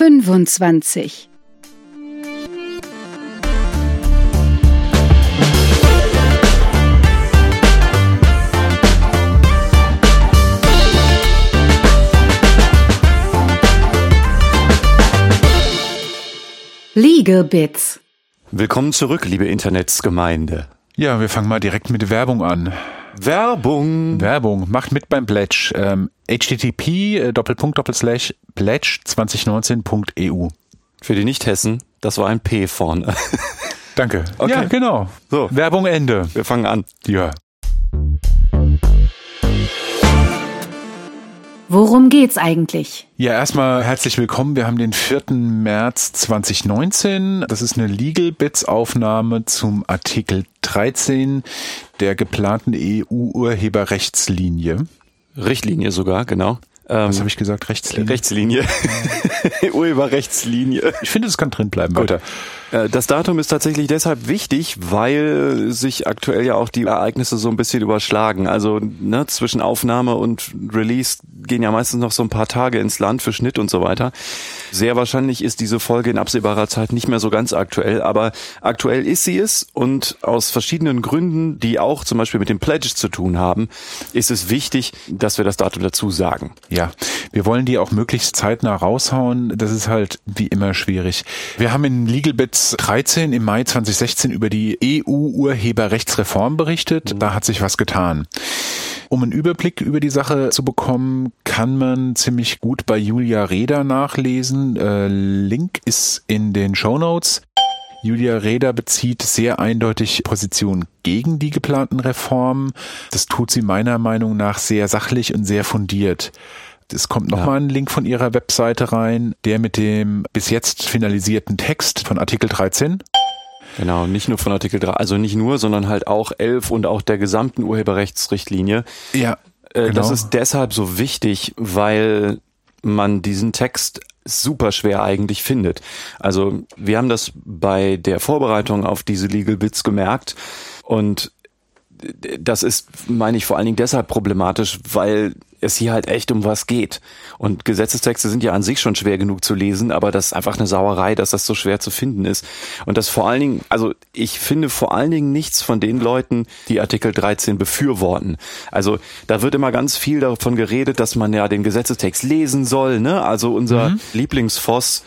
25. Legal Bits. Willkommen zurück, liebe Internetsgemeinde. Ja, wir fangen mal direkt mit Werbung an. Werbung. Werbung, macht mit beim Pledge. Ähm, http äh, Doppelpunkt Doppelslash pledge 2019.eu. Für die Nicht-Hessen, das war ein P vorne. Danke. Okay. Ja, genau. So. Werbung Ende. Wir fangen an. Ja. Worum geht's eigentlich? Ja, erstmal herzlich willkommen. Wir haben den 4. März 2019. Das ist eine Legal Bits Aufnahme zum Artikel 13 der geplanten EU-Urheberrechtslinie. Richtlinie sogar, genau. Ähm, Was habe ich gesagt? Rechtslinie? Rechtslinie. Urheberrechtslinie. Ich finde, es kann drin bleiben. Weiter. Äh, Das Datum ist tatsächlich deshalb wichtig, weil sich aktuell ja auch die Ereignisse so ein bisschen überschlagen. Also ne, zwischen Aufnahme und Release gehen ja meistens noch so ein paar Tage ins Land für Schnitt und so weiter. Sehr wahrscheinlich ist diese Folge in absehbarer Zeit nicht mehr so ganz aktuell, aber aktuell ist sie es und aus verschiedenen Gründen, die auch zum Beispiel mit dem Pledge zu tun haben, ist es wichtig, dass wir das Datum dazu sagen. Ja, wir wollen die auch möglichst zeitnah raushauen. Das ist halt wie immer schwierig. Wir haben in Legal Bits 13 im Mai 2016 über die EU-Urheberrechtsreform berichtet. Da hat sich was getan. Um einen Überblick über die Sache zu bekommen, kann man ziemlich gut bei Julia Reda nachlesen. Äh, Link ist in den Show Notes. Julia Reda bezieht sehr eindeutig Position gegen die geplanten Reformen. Das tut sie meiner Meinung nach sehr sachlich und sehr fundiert. Es kommt nochmal Ja. ein Link von ihrer Webseite rein, der mit dem bis jetzt finalisierten Text von Artikel 13. Genau, nicht nur von Artikel 3, also nicht nur, sondern halt auch 11 und auch der gesamten Urheberrechtsrichtlinie. Ja, Äh, genau. Das ist deshalb so wichtig, weil man diesen Text super schwer eigentlich findet. Also wir haben das bei der Vorbereitung auf diese Legal Bits gemerkt und das ist, meine ich, vor allen Dingen deshalb problematisch, weil es hier halt echt um was geht. Und Gesetzestexte sind ja an sich schon schwer genug zu lesen, aber das ist einfach eine Sauerei, dass das so schwer zu finden ist. Und das vor allen Dingen, also ich finde vor allen Dingen nichts von den Leuten, die Artikel 13 befürworten. Also da wird immer ganz viel davon geredet, dass man ja den Gesetzestext lesen soll, ne? Also unser Lieblingsfoss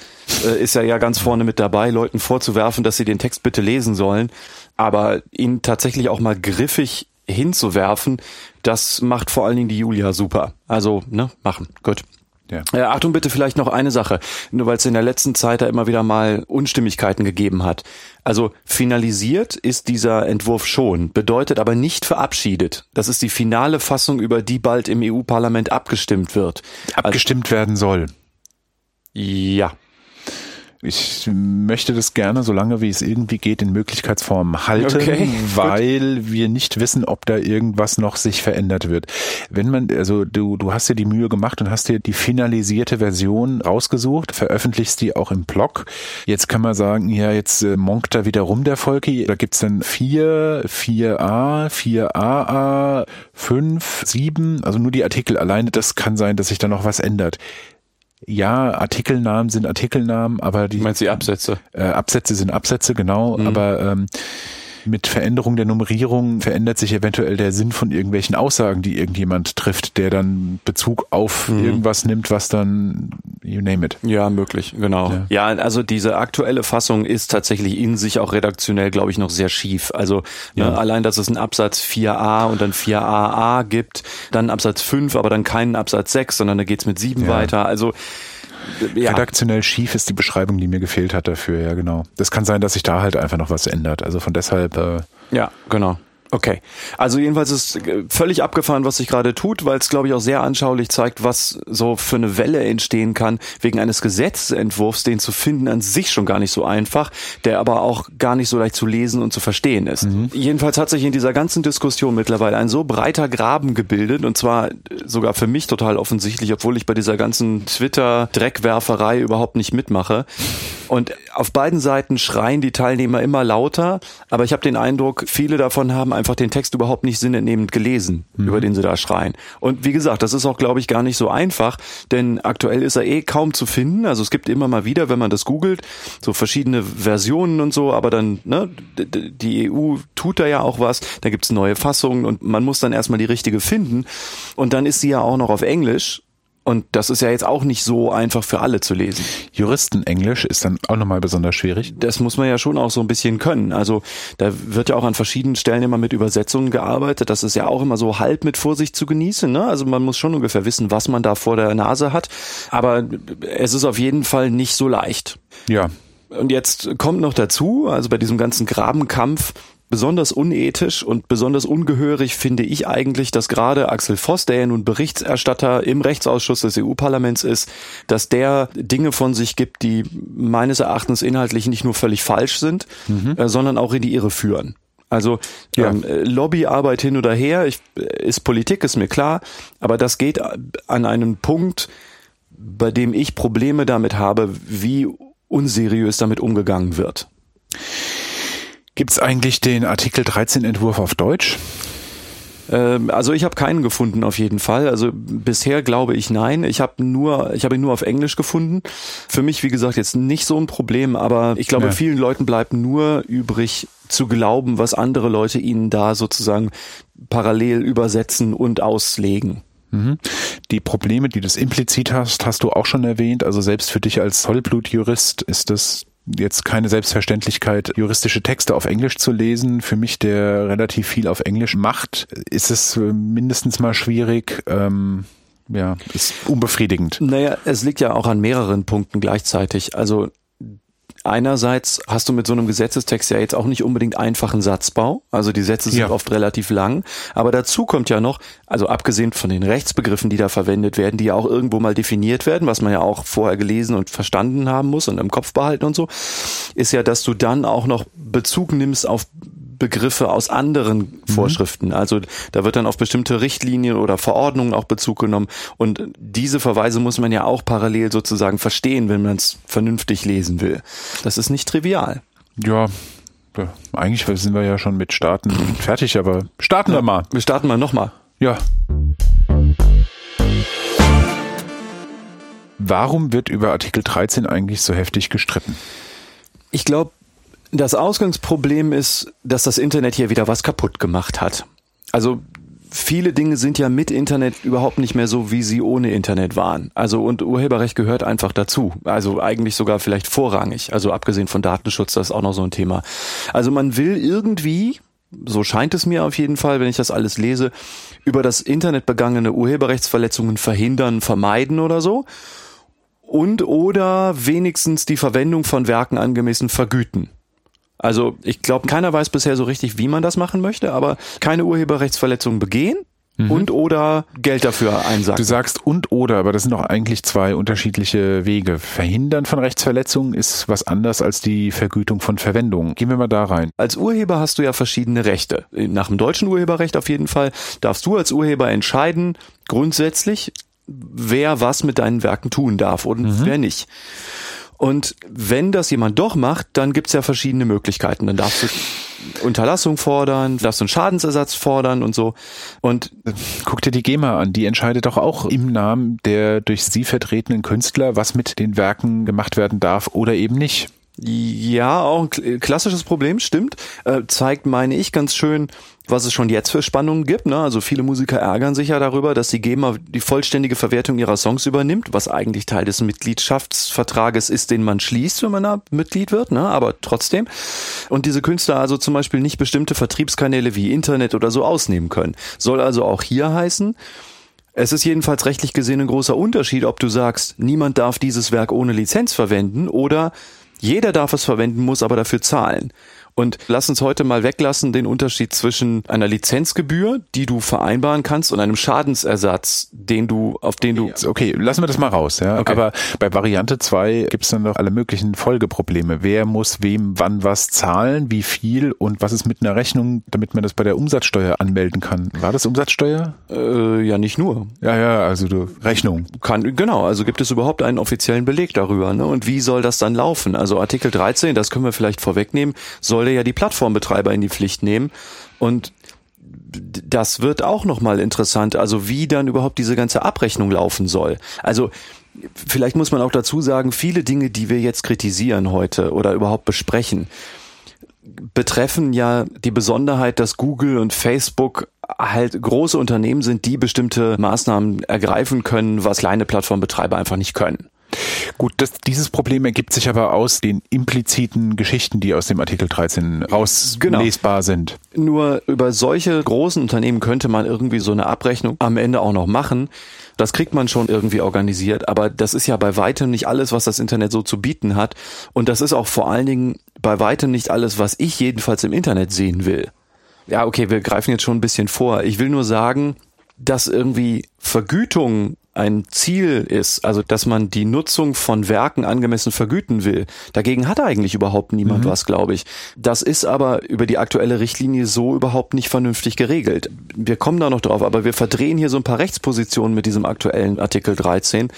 äh, ist ja ja ganz vorne mit dabei, Leuten vorzuwerfen, dass sie den Text bitte lesen sollen. Aber ihn tatsächlich auch mal griffig hinzuwerfen, das macht vor allen Dingen die Julia super. Also, ne, machen. Gut. Ja. Äh, Achtung bitte vielleicht noch eine Sache, nur weil es in der letzten Zeit da immer wieder mal Unstimmigkeiten gegeben hat. Also finalisiert ist dieser Entwurf schon, bedeutet aber nicht verabschiedet. Das ist die finale Fassung, über die bald im EU-Parlament abgestimmt wird. abgestimmt werden soll. Ja. Ich möchte das gerne, solange wie es irgendwie geht, in Möglichkeitsform halten, Okay, weil wir nicht wissen, ob da irgendwas noch sich verändert wird. Wenn man, also du, du hast dir die Mühe gemacht und hast dir die finalisierte Version rausgesucht, veröffentlichst die auch im Blog. Jetzt kann man sagen, ja, jetzt äh, monkt da wieder rum der Volki. Da gibt's dann vier, 4a, 4aa, 5, 7, also nur die Artikel alleine. Das kann sein, dass sich da noch was ändert. Ja, Artikelnamen sind Artikelnamen, aber die Du meinst die Absätze? äh, Absätze sind Absätze, genau, Mhm. aber ähm, mit Veränderung der Nummerierung verändert sich eventuell der Sinn von irgendwelchen Aussagen, die irgendjemand trifft, der dann Bezug auf Mhm. irgendwas nimmt, was dann, you name it. Ja, möglich, genau. Ja. Ja. also diese aktuelle Fassung ist tatsächlich in sich auch redaktionell, glaube ich, noch sehr schief. Also ne, Ja. allein, dass es einen Absatz 4a und dann 4aa gibt, dann Absatz 5, aber dann keinen Absatz 6, sondern da geht's mit 7 Ja. weiter. Also ja, Redaktionell schief ist die Beschreibung, die mir gefehlt hat dafür, ja genau. Das kann sein, dass sich da halt einfach noch was ändert. Also von deshalb, äh, ja, genau. Okay. Also jedenfalls ist äh, völlig abgefahren, was sich gerade tut, weil es, glaube ich, auch sehr anschaulich zeigt, was so für eine Welle entstehen kann, wegen eines Gesetzentwurfs, den zu finden an sich schon gar nicht so einfach, der aber auch gar nicht so leicht zu lesen und zu verstehen ist. Jedenfalls hat sich in dieser ganzen Diskussion mittlerweile ein so breiter Graben gebildet, und zwar äh, sogar für mich total offensichtlich, obwohl ich bei dieser ganzen Twitter-Dreckwerferei überhaupt nicht mitmache. Und auf beiden Seiten schreien die Teilnehmer immer lauter, aber ich habe den Eindruck, viele davon haben einfach den Text überhaupt nicht sinnentnehmend gelesen, mhm. über den sie da schreien. Und wie gesagt, das ist auch, glaube ich, gar nicht so einfach, denn aktuell ist er eh kaum zu finden. Also es gibt immer mal wieder, wenn man das googelt, so verschiedene Versionen und so, aber dann, ne, die EU tut da ja auch was, da gibt's neue Fassungen und man muss dann erstmal die richtige finden. Und dann ist sie ja auch noch auf Englisch und das ist ja jetzt auch nicht so einfach für alle zu lesen. Juristenenglisch ist dann auch nochmal besonders schwierig. Das muss man ja schon auch so ein bisschen können. Also da wird ja auch an verschiedenen Stellen immer mit Übersetzungen gearbeitet. Das ist ja auch immer so halb mit Vorsicht zu genießen. Ne? Also man muss schon ungefähr wissen, was man da vor der Nase hat. Aber es ist auf jeden Fall nicht so leicht. Ja. Und jetzt kommt noch dazu, also bei diesem ganzen Grabenkampf, Besonders unethisch und besonders ungehörig finde ich eigentlich, dass gerade Axel Voss, der ja nun Berichterstatter im Rechtsausschuss des EU-Parlaments ist, dass der Dinge von sich gibt, die meines Erachtens inhaltlich nicht nur völlig falsch sind, mhm. äh, sondern auch in die Irre führen. Also ja. ähm, Lobbyarbeit hin oder her ich, ist Politik, ist mir klar, aber das geht an einen Punkt, bei dem ich Probleme damit habe, wie unseriös damit umgegangen wird. Gibt es eigentlich den Artikel 13 Entwurf auf Deutsch? Ähm, also ich habe keinen gefunden auf jeden Fall. Also bisher glaube ich nein. Ich habe nur, ich habe ihn nur auf Englisch gefunden. Für mich, wie gesagt, jetzt nicht so ein Problem, aber ich glaube, ja. vielen Leuten bleibt nur übrig zu glauben, was andere Leute ihnen da sozusagen parallel übersetzen und auslegen. Mhm. Die Probleme, die du implizit hast, hast du auch schon erwähnt. Also selbst für dich als Vollblutjurist ist das jetzt keine Selbstverständlichkeit, juristische Texte auf Englisch zu lesen. Für mich, der relativ viel auf Englisch macht, ist es äh, mindestens mal schwierig. Ähm, ja, ist unbefriedigend. Naja, es liegt ja auch an mehreren Punkten gleichzeitig. Also einerseits hast du mit so einem Gesetzestext ja jetzt auch nicht unbedingt einfachen Satzbau. Also die Sätze sind ja. oft relativ lang. Aber dazu kommt ja noch, also abgesehen von den Rechtsbegriffen, die da verwendet werden, die ja auch irgendwo mal definiert werden, was man ja auch vorher gelesen und verstanden haben muss und im Kopf behalten und so, ist ja, dass du dann auch noch Bezug nimmst auf Begriffe aus anderen mhm. Vorschriften. Also da wird dann auf bestimmte Richtlinien oder Verordnungen auch Bezug genommen. Und diese Verweise muss man ja auch parallel sozusagen verstehen, wenn man es vernünftig lesen will. Das ist nicht trivial. Ja, eigentlich sind wir ja schon mit Starten fertig, aber starten ja, wir mal. Wir starten mal nochmal. Ja. Warum wird über Artikel 13 eigentlich so heftig gestritten? Ich glaube, das Ausgangsproblem ist, dass das Internet hier wieder was kaputt gemacht hat. Also viele Dinge sind ja mit Internet überhaupt nicht mehr so, wie sie ohne Internet waren. Also und Urheberrecht gehört einfach dazu. Also eigentlich sogar vielleicht vorrangig. Also abgesehen von Datenschutz, das ist auch noch so ein Thema. Also man will irgendwie, so scheint es mir auf jeden Fall, wenn ich das alles lese, über das Internet begangene Urheberrechtsverletzungen verhindern, vermeiden oder so. Und oder wenigstens die Verwendung von Werken angemessen vergüten. Also ich glaube, keiner weiß bisher so richtig, wie man das machen möchte, aber keine Urheberrechtsverletzungen begehen. Mhm. Und oder Geld dafür einsagen. Du sagst und oder, aber das sind doch eigentlich zwei unterschiedliche Wege. Verhindern von Rechtsverletzungen ist was anders als die Vergütung von Verwendung. Gehen wir mal da rein. Als Urheber hast du ja verschiedene Rechte. Nach dem deutschen Urheberrecht auf jeden Fall darfst du als Urheber entscheiden, grundsätzlich, wer was mit deinen Werken tun darf und mhm. wer nicht. Und wenn das jemand doch macht, dann gibt's ja verschiedene Möglichkeiten. Dann darfst du Unterlassung fordern, darfst du einen Schadensersatz fordern und so. Und guck dir die GEMA an, die entscheidet doch auch im Namen der durch sie vertretenen Künstler, was mit den Werken gemacht werden darf oder eben nicht. Ja, auch ein klassisches Problem, stimmt. Äh, zeigt, meine ich, ganz schön, was es schon jetzt für Spannungen gibt. Ne? Also viele Musiker ärgern sich ja darüber, dass die GEMA die vollständige Verwertung ihrer Songs übernimmt, was eigentlich Teil des Mitgliedschaftsvertrages ist, den man schließt, wenn man da Mitglied wird, ne? aber trotzdem. Und diese Künstler also zum Beispiel nicht bestimmte Vertriebskanäle wie Internet oder so ausnehmen können. Soll also auch hier heißen, es ist jedenfalls rechtlich gesehen ein großer Unterschied, ob du sagst, niemand darf dieses Werk ohne Lizenz verwenden oder jeder darf es verwenden, muss aber dafür zahlen. Und lass uns heute mal weglassen den Unterschied zwischen einer Lizenzgebühr, die du vereinbaren kannst, und einem Schadensersatz, den du, auf den du. Okay, lassen wir das mal raus, ja. Okay. Aber bei Variante 2 gibt es dann noch alle möglichen Folgeprobleme. Wer muss wem wann was zahlen, wie viel und was ist mit einer Rechnung, damit man das bei der Umsatzsteuer anmelden kann? War das Umsatzsteuer? Äh, ja, nicht nur. Ja, ja, also du, Rechnung. Kann, genau, also gibt es überhaupt einen offiziellen Beleg darüber, ne? Und wie soll das dann laufen? Also Artikel 13, das können wir vielleicht vorwegnehmen, soll ja die Plattformbetreiber in die Pflicht nehmen und das wird auch nochmal interessant, also wie dann überhaupt diese ganze Abrechnung laufen soll. Also vielleicht muss man auch dazu sagen, viele Dinge, die wir jetzt kritisieren heute oder überhaupt besprechen, betreffen ja die Besonderheit, dass Google und Facebook halt große Unternehmen sind, die bestimmte Maßnahmen ergreifen können, was kleine Plattformbetreiber einfach nicht können. Gut, das, dieses Problem ergibt sich aber aus den impliziten Geschichten, die aus dem Artikel 13 rauslesbar genau. sind. Nur über solche großen Unternehmen könnte man irgendwie so eine Abrechnung am Ende auch noch machen. Das kriegt man schon irgendwie organisiert, aber das ist ja bei weitem nicht alles, was das Internet so zu bieten hat. Und das ist auch vor allen Dingen bei weitem nicht alles, was ich jedenfalls im Internet sehen will. Ja, okay, wir greifen jetzt schon ein bisschen vor. Ich will nur sagen, dass irgendwie Vergütung ein Ziel ist, also dass man die Nutzung von Werken angemessen vergüten will. Dagegen hat eigentlich überhaupt niemand mhm. was, glaube ich. Das ist aber über die aktuelle Richtlinie so überhaupt nicht vernünftig geregelt. Wir kommen da noch drauf, aber wir verdrehen hier so ein paar Rechtspositionen mit diesem aktuellen Artikel 13,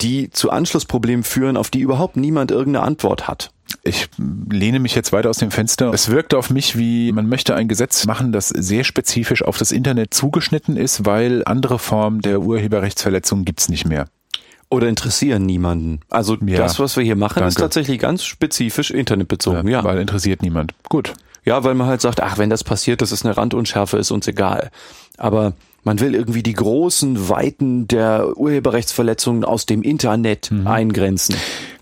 die zu Anschlussproblemen führen, auf die überhaupt niemand irgendeine Antwort hat ich lehne mich jetzt weiter aus dem Fenster. Es wirkte auf mich wie, man möchte ein Gesetz machen, das sehr spezifisch auf das Internet zugeschnitten ist, weil andere Formen der Urheberrechtsverletzung gibt's nicht mehr. Oder interessieren niemanden. Also ja, das, was wir hier machen, danke. ist tatsächlich ganz spezifisch internetbezogen. Ja, ja, weil interessiert niemand. Gut. Ja, weil man halt sagt, ach, wenn das passiert, das ist eine Randunschärfe, ist uns egal. Aber man will irgendwie die großen Weiten der Urheberrechtsverletzungen aus dem Internet mhm. eingrenzen.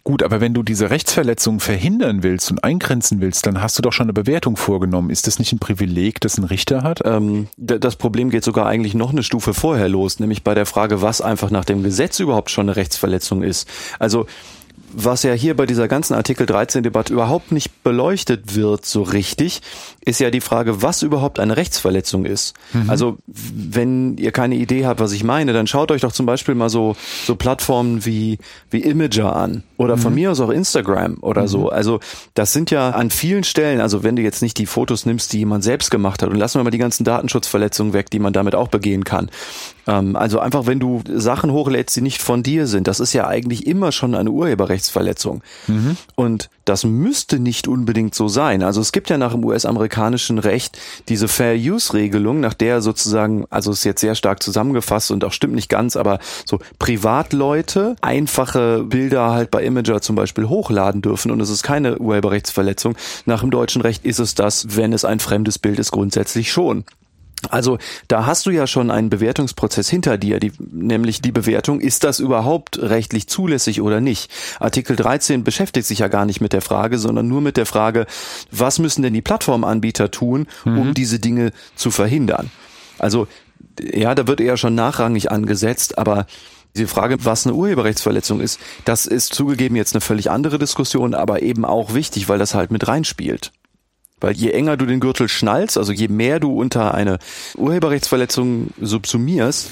Gut, aber wenn du diese Rechtsverletzung verhindern willst und eingrenzen willst, dann hast du doch schon eine Bewertung vorgenommen. Ist das nicht ein Privileg, das ein Richter hat? Ähm, das Problem geht sogar eigentlich noch eine Stufe vorher los, nämlich bei der Frage, was einfach nach dem Gesetz überhaupt schon eine Rechtsverletzung ist. Also was ja hier bei dieser ganzen Artikel 13 Debatte überhaupt nicht beleuchtet wird so richtig, ist ja die Frage, was überhaupt eine Rechtsverletzung ist. Mhm. Also wenn ihr keine Idee habt, was ich meine, dann schaut euch doch zum Beispiel mal so, so Plattformen wie, wie Imager an oder mhm. von mir aus auch Instagram oder mhm. so. Also das sind ja an vielen Stellen, also wenn du jetzt nicht die Fotos nimmst, die jemand selbst gemacht hat und lassen wir mal die ganzen Datenschutzverletzungen weg, die man damit auch begehen kann. Ähm, also einfach, wenn du Sachen hochlädst, die nicht von dir sind, das ist ja eigentlich immer schon eine Urheberrechtsverletzung. Mhm. Und das müsste nicht unbedingt so sein. Also es gibt ja nach dem US-amerikanischen Recht diese Fair Use Regelung, nach der sozusagen, also ist jetzt sehr stark zusammengefasst und auch stimmt nicht ganz, aber so Privatleute einfache Bilder halt bei Imager zum Beispiel hochladen dürfen und es ist keine Urheberrechtsverletzung. Nach dem deutschen Recht ist es das, wenn es ein fremdes Bild ist, grundsätzlich schon. Also da hast du ja schon einen Bewertungsprozess hinter dir, die, nämlich die Bewertung, ist das überhaupt rechtlich zulässig oder nicht? Artikel 13 beschäftigt sich ja gar nicht mit der Frage, sondern nur mit der Frage, was müssen denn die Plattformanbieter tun, um mhm. diese Dinge zu verhindern? Also ja, da wird eher schon nachrangig angesetzt, aber diese Frage, was eine Urheberrechtsverletzung ist, das ist zugegeben jetzt eine völlig andere Diskussion, aber eben auch wichtig, weil das halt mit reinspielt. Weil je enger du den Gürtel schnallst, also je mehr du unter eine Urheberrechtsverletzung subsumierst,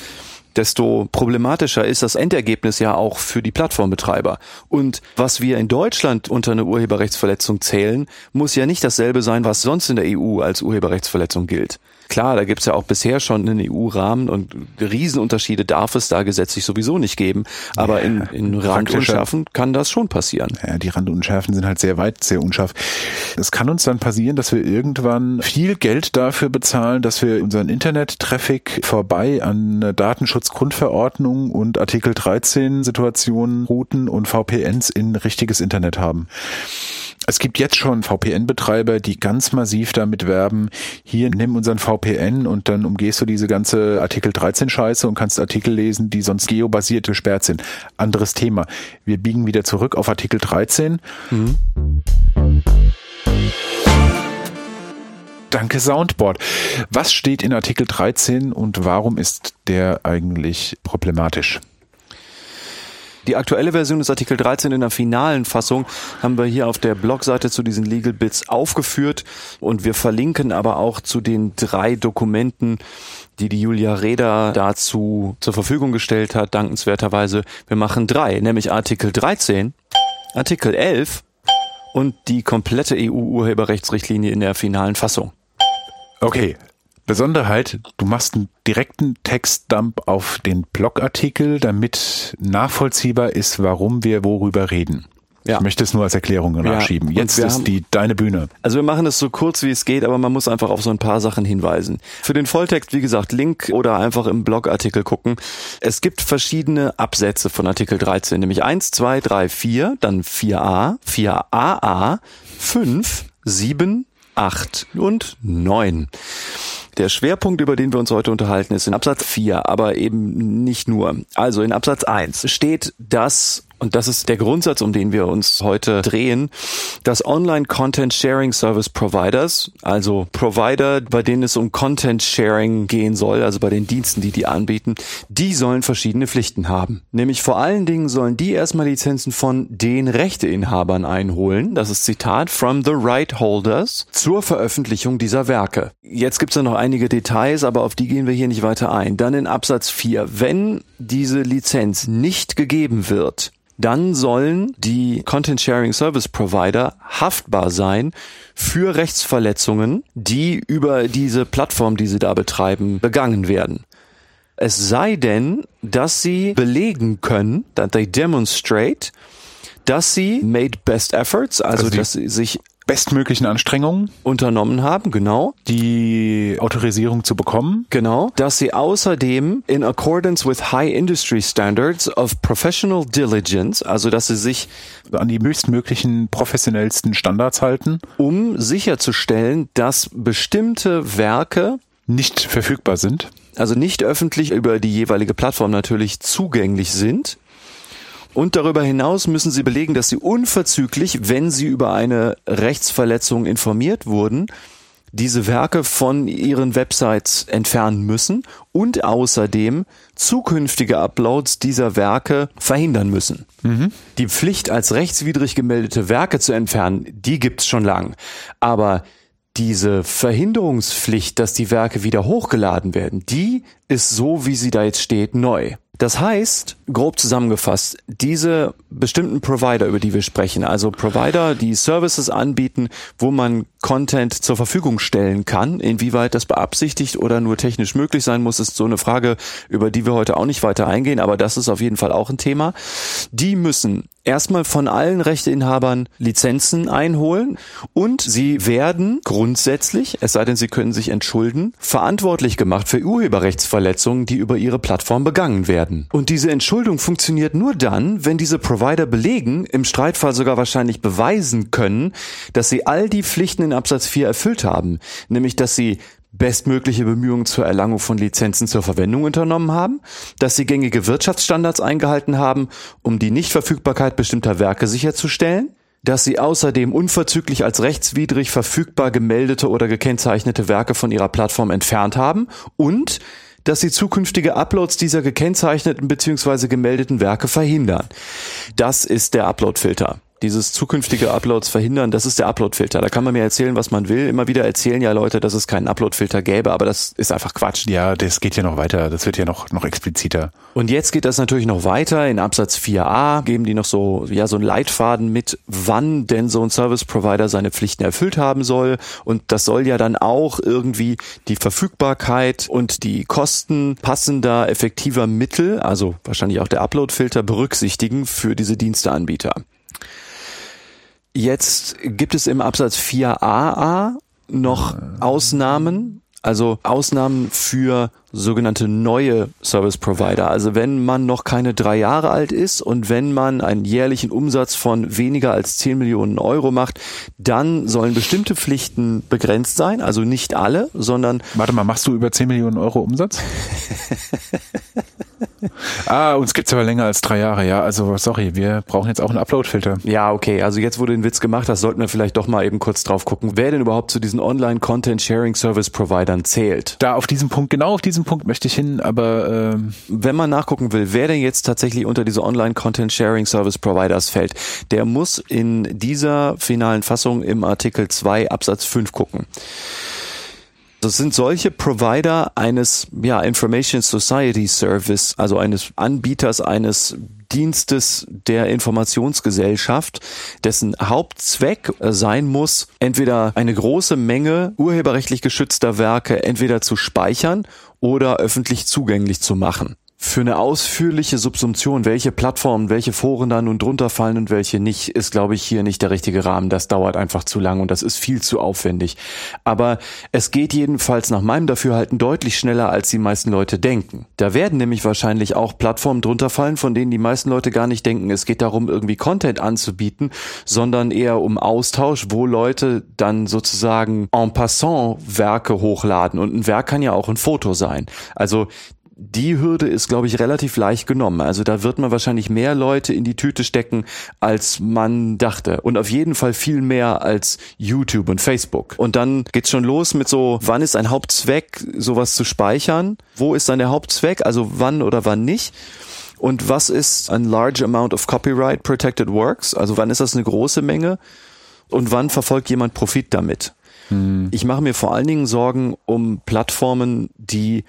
desto problematischer ist das Endergebnis ja auch für die Plattformbetreiber. Und was wir in Deutschland unter eine Urheberrechtsverletzung zählen, muss ja nicht dasselbe sein, was sonst in der EU als Urheberrechtsverletzung gilt. Klar, da gibt's ja auch bisher schon einen EU-Rahmen und Riesenunterschiede darf es da gesetzlich sowieso nicht geben. Aber ja, in, in Randunschärfen kann das schon passieren. Ja, die Randunschärfen sind halt sehr weit, sehr unscharf. Es kann uns dann passieren, dass wir irgendwann viel Geld dafür bezahlen, dass wir unseren Internet-Traffic vorbei an Datenschutzgrundverordnung und Artikel 13 Situationen, Routen und VPNs in richtiges Internet haben. Es gibt jetzt schon VPN-Betreiber, die ganz massiv damit werben, hier nimm unseren VPN und dann umgehst du diese ganze Artikel 13 Scheiße und kannst Artikel lesen, die sonst geobasiert gesperrt sind. Anderes Thema. Wir biegen wieder zurück auf Artikel 13. Mhm. Danke Soundboard. Was steht in Artikel 13 und warum ist der eigentlich problematisch? Die aktuelle Version des Artikel 13 in der finalen Fassung haben wir hier auf der Blogseite zu diesen Legal Bits aufgeführt und wir verlinken aber auch zu den drei Dokumenten, die die Julia Reda dazu zur Verfügung gestellt hat, dankenswerterweise. Wir machen drei, nämlich Artikel 13, Artikel 11 und die komplette EU-Urheberrechtsrichtlinie in der finalen Fassung. Okay, Besonderheit, du machst einen direkten Textdump auf den Blogartikel, damit nachvollziehbar ist, warum wir worüber reden. Ja. Ich möchte es nur als Erklärung nachschieben. Ja, Jetzt ist haben, die deine Bühne. Also wir machen es so kurz wie es geht, aber man muss einfach auf so ein paar Sachen hinweisen. Für den Volltext, wie gesagt, Link oder einfach im Blogartikel gucken. Es gibt verschiedene Absätze von Artikel 13, nämlich 1, 2, 3, 4, dann 4a, 4aa, 5, 7, 8 und 9. Der Schwerpunkt, über den wir uns heute unterhalten, ist in Absatz 4, aber eben nicht nur. Also in Absatz 1 steht, dass und das ist der Grundsatz, um den wir uns heute drehen, dass Online Content Sharing Service Providers, also Provider, bei denen es um Content Sharing gehen soll, also bei den Diensten, die die anbieten, die sollen verschiedene Pflichten haben. Nämlich vor allen Dingen sollen die erstmal Lizenzen von den Rechteinhabern einholen, das ist Zitat, from the right holders zur Veröffentlichung dieser Werke. Jetzt gibt es ja noch einige Details, aber auf die gehen wir hier nicht weiter ein. Dann in Absatz 4, wenn diese Lizenz nicht gegeben wird, dann sollen die Content Sharing Service Provider haftbar sein für Rechtsverletzungen, die über diese Plattform, die sie da betreiben, begangen werden. Es sei denn, dass sie belegen können, that they demonstrate, dass sie made best efforts, also, also dass sie sich bestmöglichen Anstrengungen unternommen haben, genau. Die Autorisierung zu bekommen. Genau. Dass sie außerdem in accordance with high industry standards of professional diligence, also dass sie sich an die höchstmöglichen professionellsten Standards halten, um sicherzustellen, dass bestimmte Werke nicht verfügbar sind. Also nicht öffentlich über die jeweilige Plattform natürlich zugänglich sind und darüber hinaus müssen sie belegen, dass sie unverzüglich, wenn sie über eine Rechtsverletzung informiert wurden, diese Werke von ihren Websites entfernen müssen und außerdem zukünftige Uploads dieser Werke verhindern müssen. Mhm. Die Pflicht, als rechtswidrig gemeldete Werke zu entfernen, die gibt's schon lang. Aber diese Verhinderungspflicht, dass die Werke wieder hochgeladen werden, die ist so, wie sie da jetzt steht, neu. Das heißt, grob zusammengefasst, diese bestimmten Provider, über die wir sprechen, also Provider, die Services anbieten, wo man Content zur Verfügung stellen kann, inwieweit das beabsichtigt oder nur technisch möglich sein muss, ist so eine Frage, über die wir heute auch nicht weiter eingehen, aber das ist auf jeden Fall auch ein Thema. Die müssen erstmal von allen Rechteinhabern Lizenzen einholen und sie werden grundsätzlich, es sei denn, sie können sich entschulden, verantwortlich gemacht für Urheberrechtsverletzungen, die über ihre Plattform begangen werden. Und diese Entschuldung funktioniert nur dann, wenn diese Provider belegen, im Streitfall sogar wahrscheinlich beweisen können, dass sie all die Pflichten in Absatz 4 erfüllt haben, nämlich dass sie bestmögliche Bemühungen zur Erlangung von Lizenzen zur Verwendung unternommen haben, dass sie gängige Wirtschaftsstandards eingehalten haben, um die Nichtverfügbarkeit bestimmter Werke sicherzustellen, dass sie außerdem unverzüglich als rechtswidrig verfügbar gemeldete oder gekennzeichnete Werke von ihrer Plattform entfernt haben und dass sie zukünftige Uploads dieser gekennzeichneten bzw. gemeldeten Werke verhindern. Das ist der Uploadfilter dieses zukünftige Uploads verhindern, das ist der Uploadfilter. Da kann man mir erzählen, was man will. Immer wieder erzählen ja Leute, dass es keinen Uploadfilter gäbe, aber das ist einfach Quatsch. Ja, das geht ja noch weiter. Das wird ja noch, noch expliziter. Und jetzt geht das natürlich noch weiter. In Absatz 4a geben die noch so, ja, so einen Leitfaden mit, wann denn so ein Service Provider seine Pflichten erfüllt haben soll. Und das soll ja dann auch irgendwie die Verfügbarkeit und die Kosten passender, effektiver Mittel, also wahrscheinlich auch der Uploadfilter berücksichtigen für diese Diensteanbieter. Jetzt gibt es im Absatz 4a noch Ausnahmen, also Ausnahmen für sogenannte neue Service Provider. Also wenn man noch keine drei Jahre alt ist und wenn man einen jährlichen Umsatz von weniger als 10 Millionen Euro macht, dann sollen bestimmte Pflichten begrenzt sein. Also nicht alle, sondern... Warte mal, machst du über 10 Millionen Euro Umsatz? ah, uns gibt's aber länger als drei Jahre, ja. Also sorry, wir brauchen jetzt auch einen Upload-Filter. Ja, okay. Also jetzt, du den Witz gemacht hast, sollten wir vielleicht doch mal eben kurz drauf gucken, wer denn überhaupt zu diesen Online-Content-Sharing-Service-Providern zählt. Da auf diesem Punkt, genau auf diesen Punkt möchte ich hin, aber ähm wenn man nachgucken will, wer denn jetzt tatsächlich unter diese Online-Content-Sharing-Service-Providers fällt, der muss in dieser finalen Fassung im Artikel 2 Absatz 5 gucken. Das sind solche Provider eines ja, Information Society Service, also eines Anbieters eines Dienstes der Informationsgesellschaft, dessen Hauptzweck sein muss, entweder eine große Menge urheberrechtlich geschützter Werke entweder zu speichern oder öffentlich zugänglich zu machen für eine ausführliche Subsumption, welche Plattformen, welche Foren da nun drunter fallen und welche nicht, ist, glaube ich, hier nicht der richtige Rahmen. Das dauert einfach zu lang und das ist viel zu aufwendig. Aber es geht jedenfalls nach meinem Dafürhalten deutlich schneller, als die meisten Leute denken. Da werden nämlich wahrscheinlich auch Plattformen drunter fallen, von denen die meisten Leute gar nicht denken, es geht darum, irgendwie Content anzubieten, sondern eher um Austausch, wo Leute dann sozusagen en passant Werke hochladen. Und ein Werk kann ja auch ein Foto sein. Also die Hürde ist, glaube ich, relativ leicht genommen. Also da wird man wahrscheinlich mehr Leute in die Tüte stecken, als man dachte. Und auf jeden Fall viel mehr als YouTube und Facebook. Und dann geht's schon los mit so, wann ist ein Hauptzweck, sowas zu speichern? Wo ist dann der Hauptzweck? Also wann oder wann nicht? Und was ist ein large amount of copyright protected works? Also wann ist das eine große Menge? Und wann verfolgt jemand Profit damit? Hm. Ich mache mir vor allen Dingen Sorgen um Plattformen, die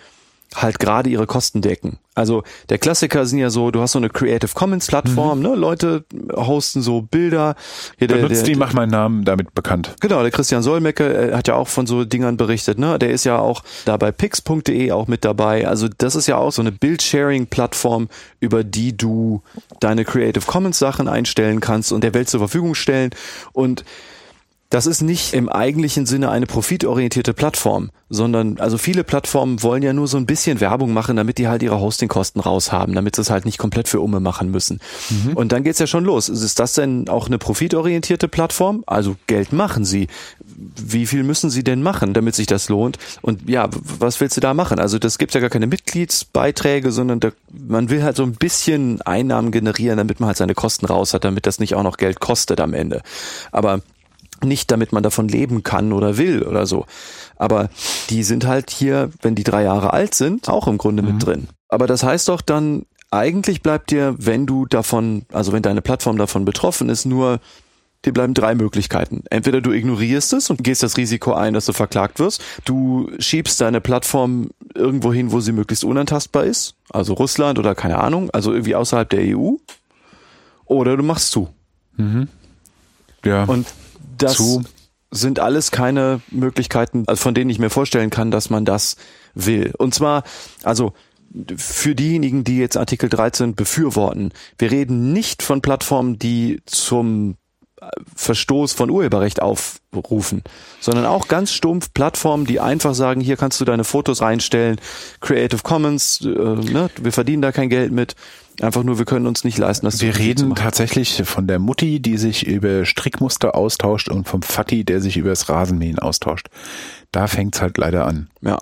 halt gerade ihre Kosten decken. Also der Klassiker sind ja so, du hast so eine Creative Commons Plattform, mhm. ne? Leute hosten so Bilder. Hier der, Benutzt der, die, mach meinen Namen damit bekannt. Genau, der Christian Solmecke hat ja auch von so Dingern berichtet, ne? Der ist ja auch da bei pix.de auch mit dabei. Also das ist ja auch so eine Bildsharing-Plattform, über die du deine Creative Commons Sachen einstellen kannst und der Welt zur Verfügung stellen und das ist nicht im eigentlichen Sinne eine profitorientierte Plattform, sondern also viele Plattformen wollen ja nur so ein bisschen Werbung machen, damit die halt ihre Hostingkosten raushaben, damit sie es halt nicht komplett für Umme machen müssen. Mhm. Und dann geht's ja schon los. Ist das denn auch eine profitorientierte Plattform? Also Geld machen sie. Wie viel müssen sie denn machen, damit sich das lohnt? Und ja, was willst du da machen? Also das gibt ja gar keine Mitgliedsbeiträge, sondern da, man will halt so ein bisschen Einnahmen generieren, damit man halt seine Kosten raus hat, damit das nicht auch noch Geld kostet am Ende. Aber nicht, damit man davon leben kann oder will oder so. Aber die sind halt hier, wenn die drei Jahre alt sind, auch im Grunde mhm. mit drin. Aber das heißt doch dann, eigentlich bleibt dir, wenn du davon, also wenn deine Plattform davon betroffen ist, nur dir bleiben drei Möglichkeiten. Entweder du ignorierst es und gehst das Risiko ein, dass du verklagt wirst. Du schiebst deine Plattform irgendwo hin, wo sie möglichst unantastbar ist. Also Russland oder keine Ahnung, also irgendwie außerhalb der EU. Oder du machst zu. Mhm. Ja. Und das zu. sind alles keine Möglichkeiten, also von denen ich mir vorstellen kann, dass man das will. Und zwar, also für diejenigen, die jetzt Artikel 13 befürworten, wir reden nicht von Plattformen, die zum Verstoß von Urheberrecht aufrufen, sondern auch ganz stumpf Plattformen, die einfach sagen, hier kannst du deine Fotos reinstellen, Creative Commons, äh, ne, wir verdienen da kein Geld mit, Einfach nur, wir können uns nicht leisten, das Wir reden tatsächlich von der Mutti, die sich über Strickmuster austauscht und vom Fatti, der sich über das Rasenmähen austauscht. Da fängt's halt leider an. Ja.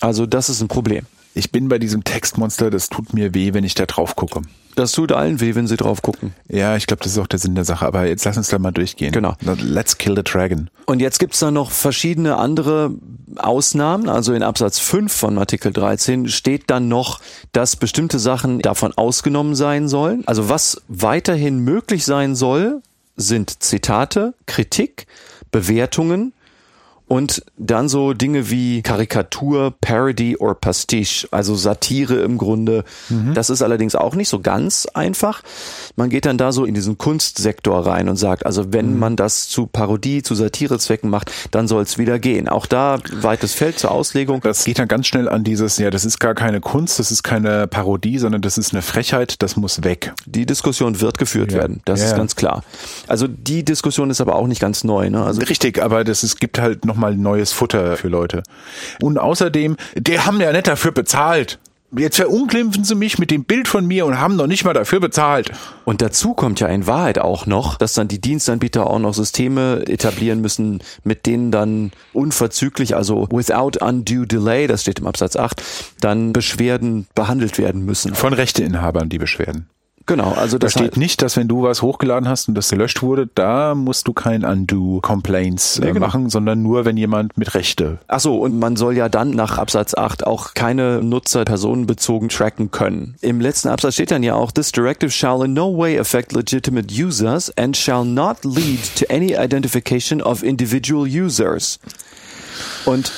Also das ist ein Problem. Ich bin bei diesem Textmonster, das tut mir weh, wenn ich da drauf gucke. Das tut allen weh, wenn sie drauf gucken. Ja, ich glaube, das ist auch der Sinn der Sache. Aber jetzt lass uns da mal durchgehen. Genau. Let's kill the dragon. Und jetzt gibt's da noch verschiedene andere Ausnahmen. Also in Absatz 5 von Artikel 13 steht dann noch, dass bestimmte Sachen davon ausgenommen sein sollen. Also was weiterhin möglich sein soll, sind Zitate, Kritik, Bewertungen, und dann so Dinge wie Karikatur, Parody or Pastiche, also Satire im Grunde. Mhm. Das ist allerdings auch nicht so ganz einfach. Man geht dann da so in diesen Kunstsektor rein und sagt, also wenn mhm. man das zu Parodie, zu Satirezwecken macht, dann soll es wieder gehen. Auch da weites Feld zur Auslegung. Das geht dann ganz schnell an dieses, ja, das ist gar keine Kunst, das ist keine Parodie, sondern das ist eine Frechheit, das muss weg. Die Diskussion wird geführt ja. werden, das ja. ist ganz klar. Also die Diskussion ist aber auch nicht ganz neu. Ne? Also Richtig, aber das ist, gibt halt noch nochmal neues Futter für Leute. Und außerdem, die haben ja nicht dafür bezahlt. Jetzt verunglimpfen sie mich mit dem Bild von mir und haben noch nicht mal dafür bezahlt. Und dazu kommt ja in Wahrheit auch noch, dass dann die Dienstanbieter auch noch Systeme etablieren müssen, mit denen dann unverzüglich, also without undue delay, das steht im Absatz 8, dann Beschwerden behandelt werden müssen. Von Rechteinhabern die Beschwerden. Genau, also Da das steht nicht, dass wenn du was hochgeladen hast und das gelöscht wurde, da musst du kein Undo Complaints Nee, äh, genau. machen, sondern nur, wenn jemand mit Rechte. Ach so, und man soll ja dann nach Absatz 8 auch keine Nutzer personenbezogen tracken können. Im letzten Absatz steht dann ja auch, this directive shall in no way affect legitimate users and shall not lead to any identification of individual users. Und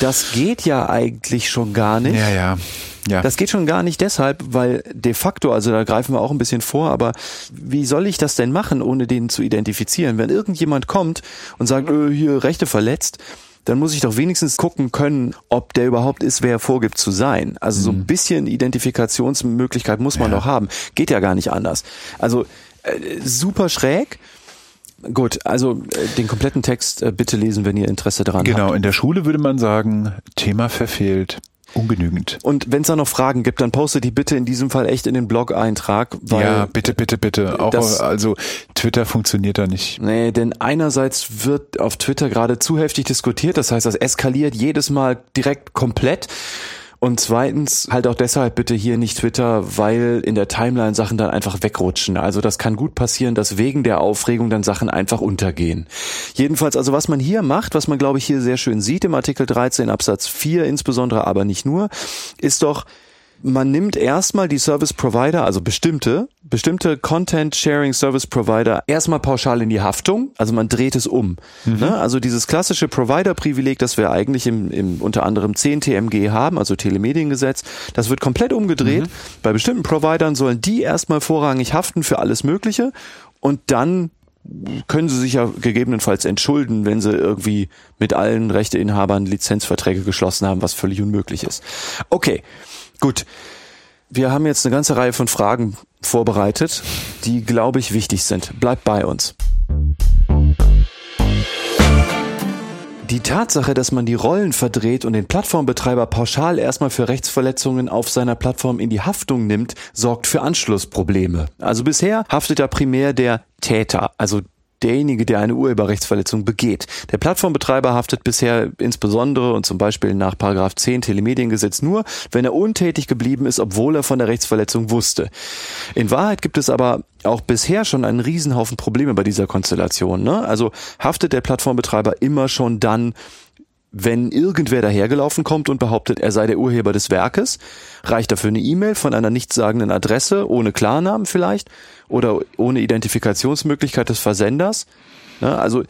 das geht ja eigentlich schon gar nicht. Ja, ja. Ja. Das geht schon gar nicht deshalb, weil de facto, also da greifen wir auch ein bisschen vor, aber wie soll ich das denn machen, ohne den zu identifizieren? Wenn irgendjemand kommt und sagt, äh, hier Rechte verletzt, dann muss ich doch wenigstens gucken können, ob der überhaupt ist, wer er vorgibt zu sein. Also so ein bisschen Identifikationsmöglichkeit muss man Ja. doch haben. Geht ja gar nicht anders. Also äh, super schräg. Gut, also äh, den kompletten Text äh, bitte lesen, wenn ihr Interesse daran habt. genau, in der Schule würde man sagen, Thema verfehlt, ungenügend. Und wenn es da noch Fragen gibt, dann postet die bitte in diesem Fall echt in den Blog-Eintrag, weil ja, bitte, bitte, bitte. Auch das- also Twitter funktioniert da nicht. Nee, denn einerseits wird auf Twitter gerade zu heftig diskutiert, das heißt, das eskaliert jedes Mal direkt komplett. Und zweitens halt auch deshalb bitte hier nicht Twitter, weil in der Timeline Sachen dann einfach wegrutschen. Also das kann gut passieren, dass wegen der Aufregung dann Sachen einfach untergehen. Jedenfalls, also was man hier macht, was man glaube ich hier sehr schön sieht im Artikel 13 Absatz 4 insbesondere, aber nicht nur, ist doch, man nimmt erstmal die Service Provider, also bestimmte, bestimmte Content Sharing Service Provider erstmal pauschal in die Haftung, also man dreht es um. Ne? Also dieses klassische Provider-Privileg, das wir eigentlich im, im unter anderem 10 TMG haben, also Telemediengesetz, das wird komplett umgedreht. Bei bestimmten Providern sollen die erstmal vorrangig haften für alles Mögliche und dann können sie sich ja gegebenenfalls entschulden, wenn sie irgendwie mit allen Rechteinhabern Lizenzverträge geschlossen haben, was völlig unmöglich ist. Okay, gut. Wir haben jetzt eine ganze Reihe von Fragen vorbereitet, die, glaube ich, wichtig sind. Bleibt bei uns. Die Tatsache, dass man die Rollen verdreht und den Plattformbetreiber pauschal erstmal für Rechtsverletzungen auf seiner Plattform in die Haftung nimmt, sorgt für Anschlussprobleme. Also bisher haftet ja primär der Täter, also derjenige, der eine Urheberrechtsverletzung begeht. Der Plattformbetreiber haftet bisher insbesondere und zum Beispiel nach Paragraph 10 Telemediengesetz nur, wenn er untätig geblieben ist, obwohl er von der Rechtsverletzung wusste. In Wahrheit gibt es aber auch bisher schon einen Riesenhaufen Probleme bei dieser Konstellation. Ne? Also haftet der Plattformbetreiber immer schon dann, wenn irgendwer dahergelaufen kommt und behauptet, er sei der Urheber des Werkes, reicht dafür eine E-Mail von einer nichtssagenden Adresse, ohne Klarnamen vielleicht, oder ohne Identifikationsmöglichkeit des Versenders. Ne, also äh,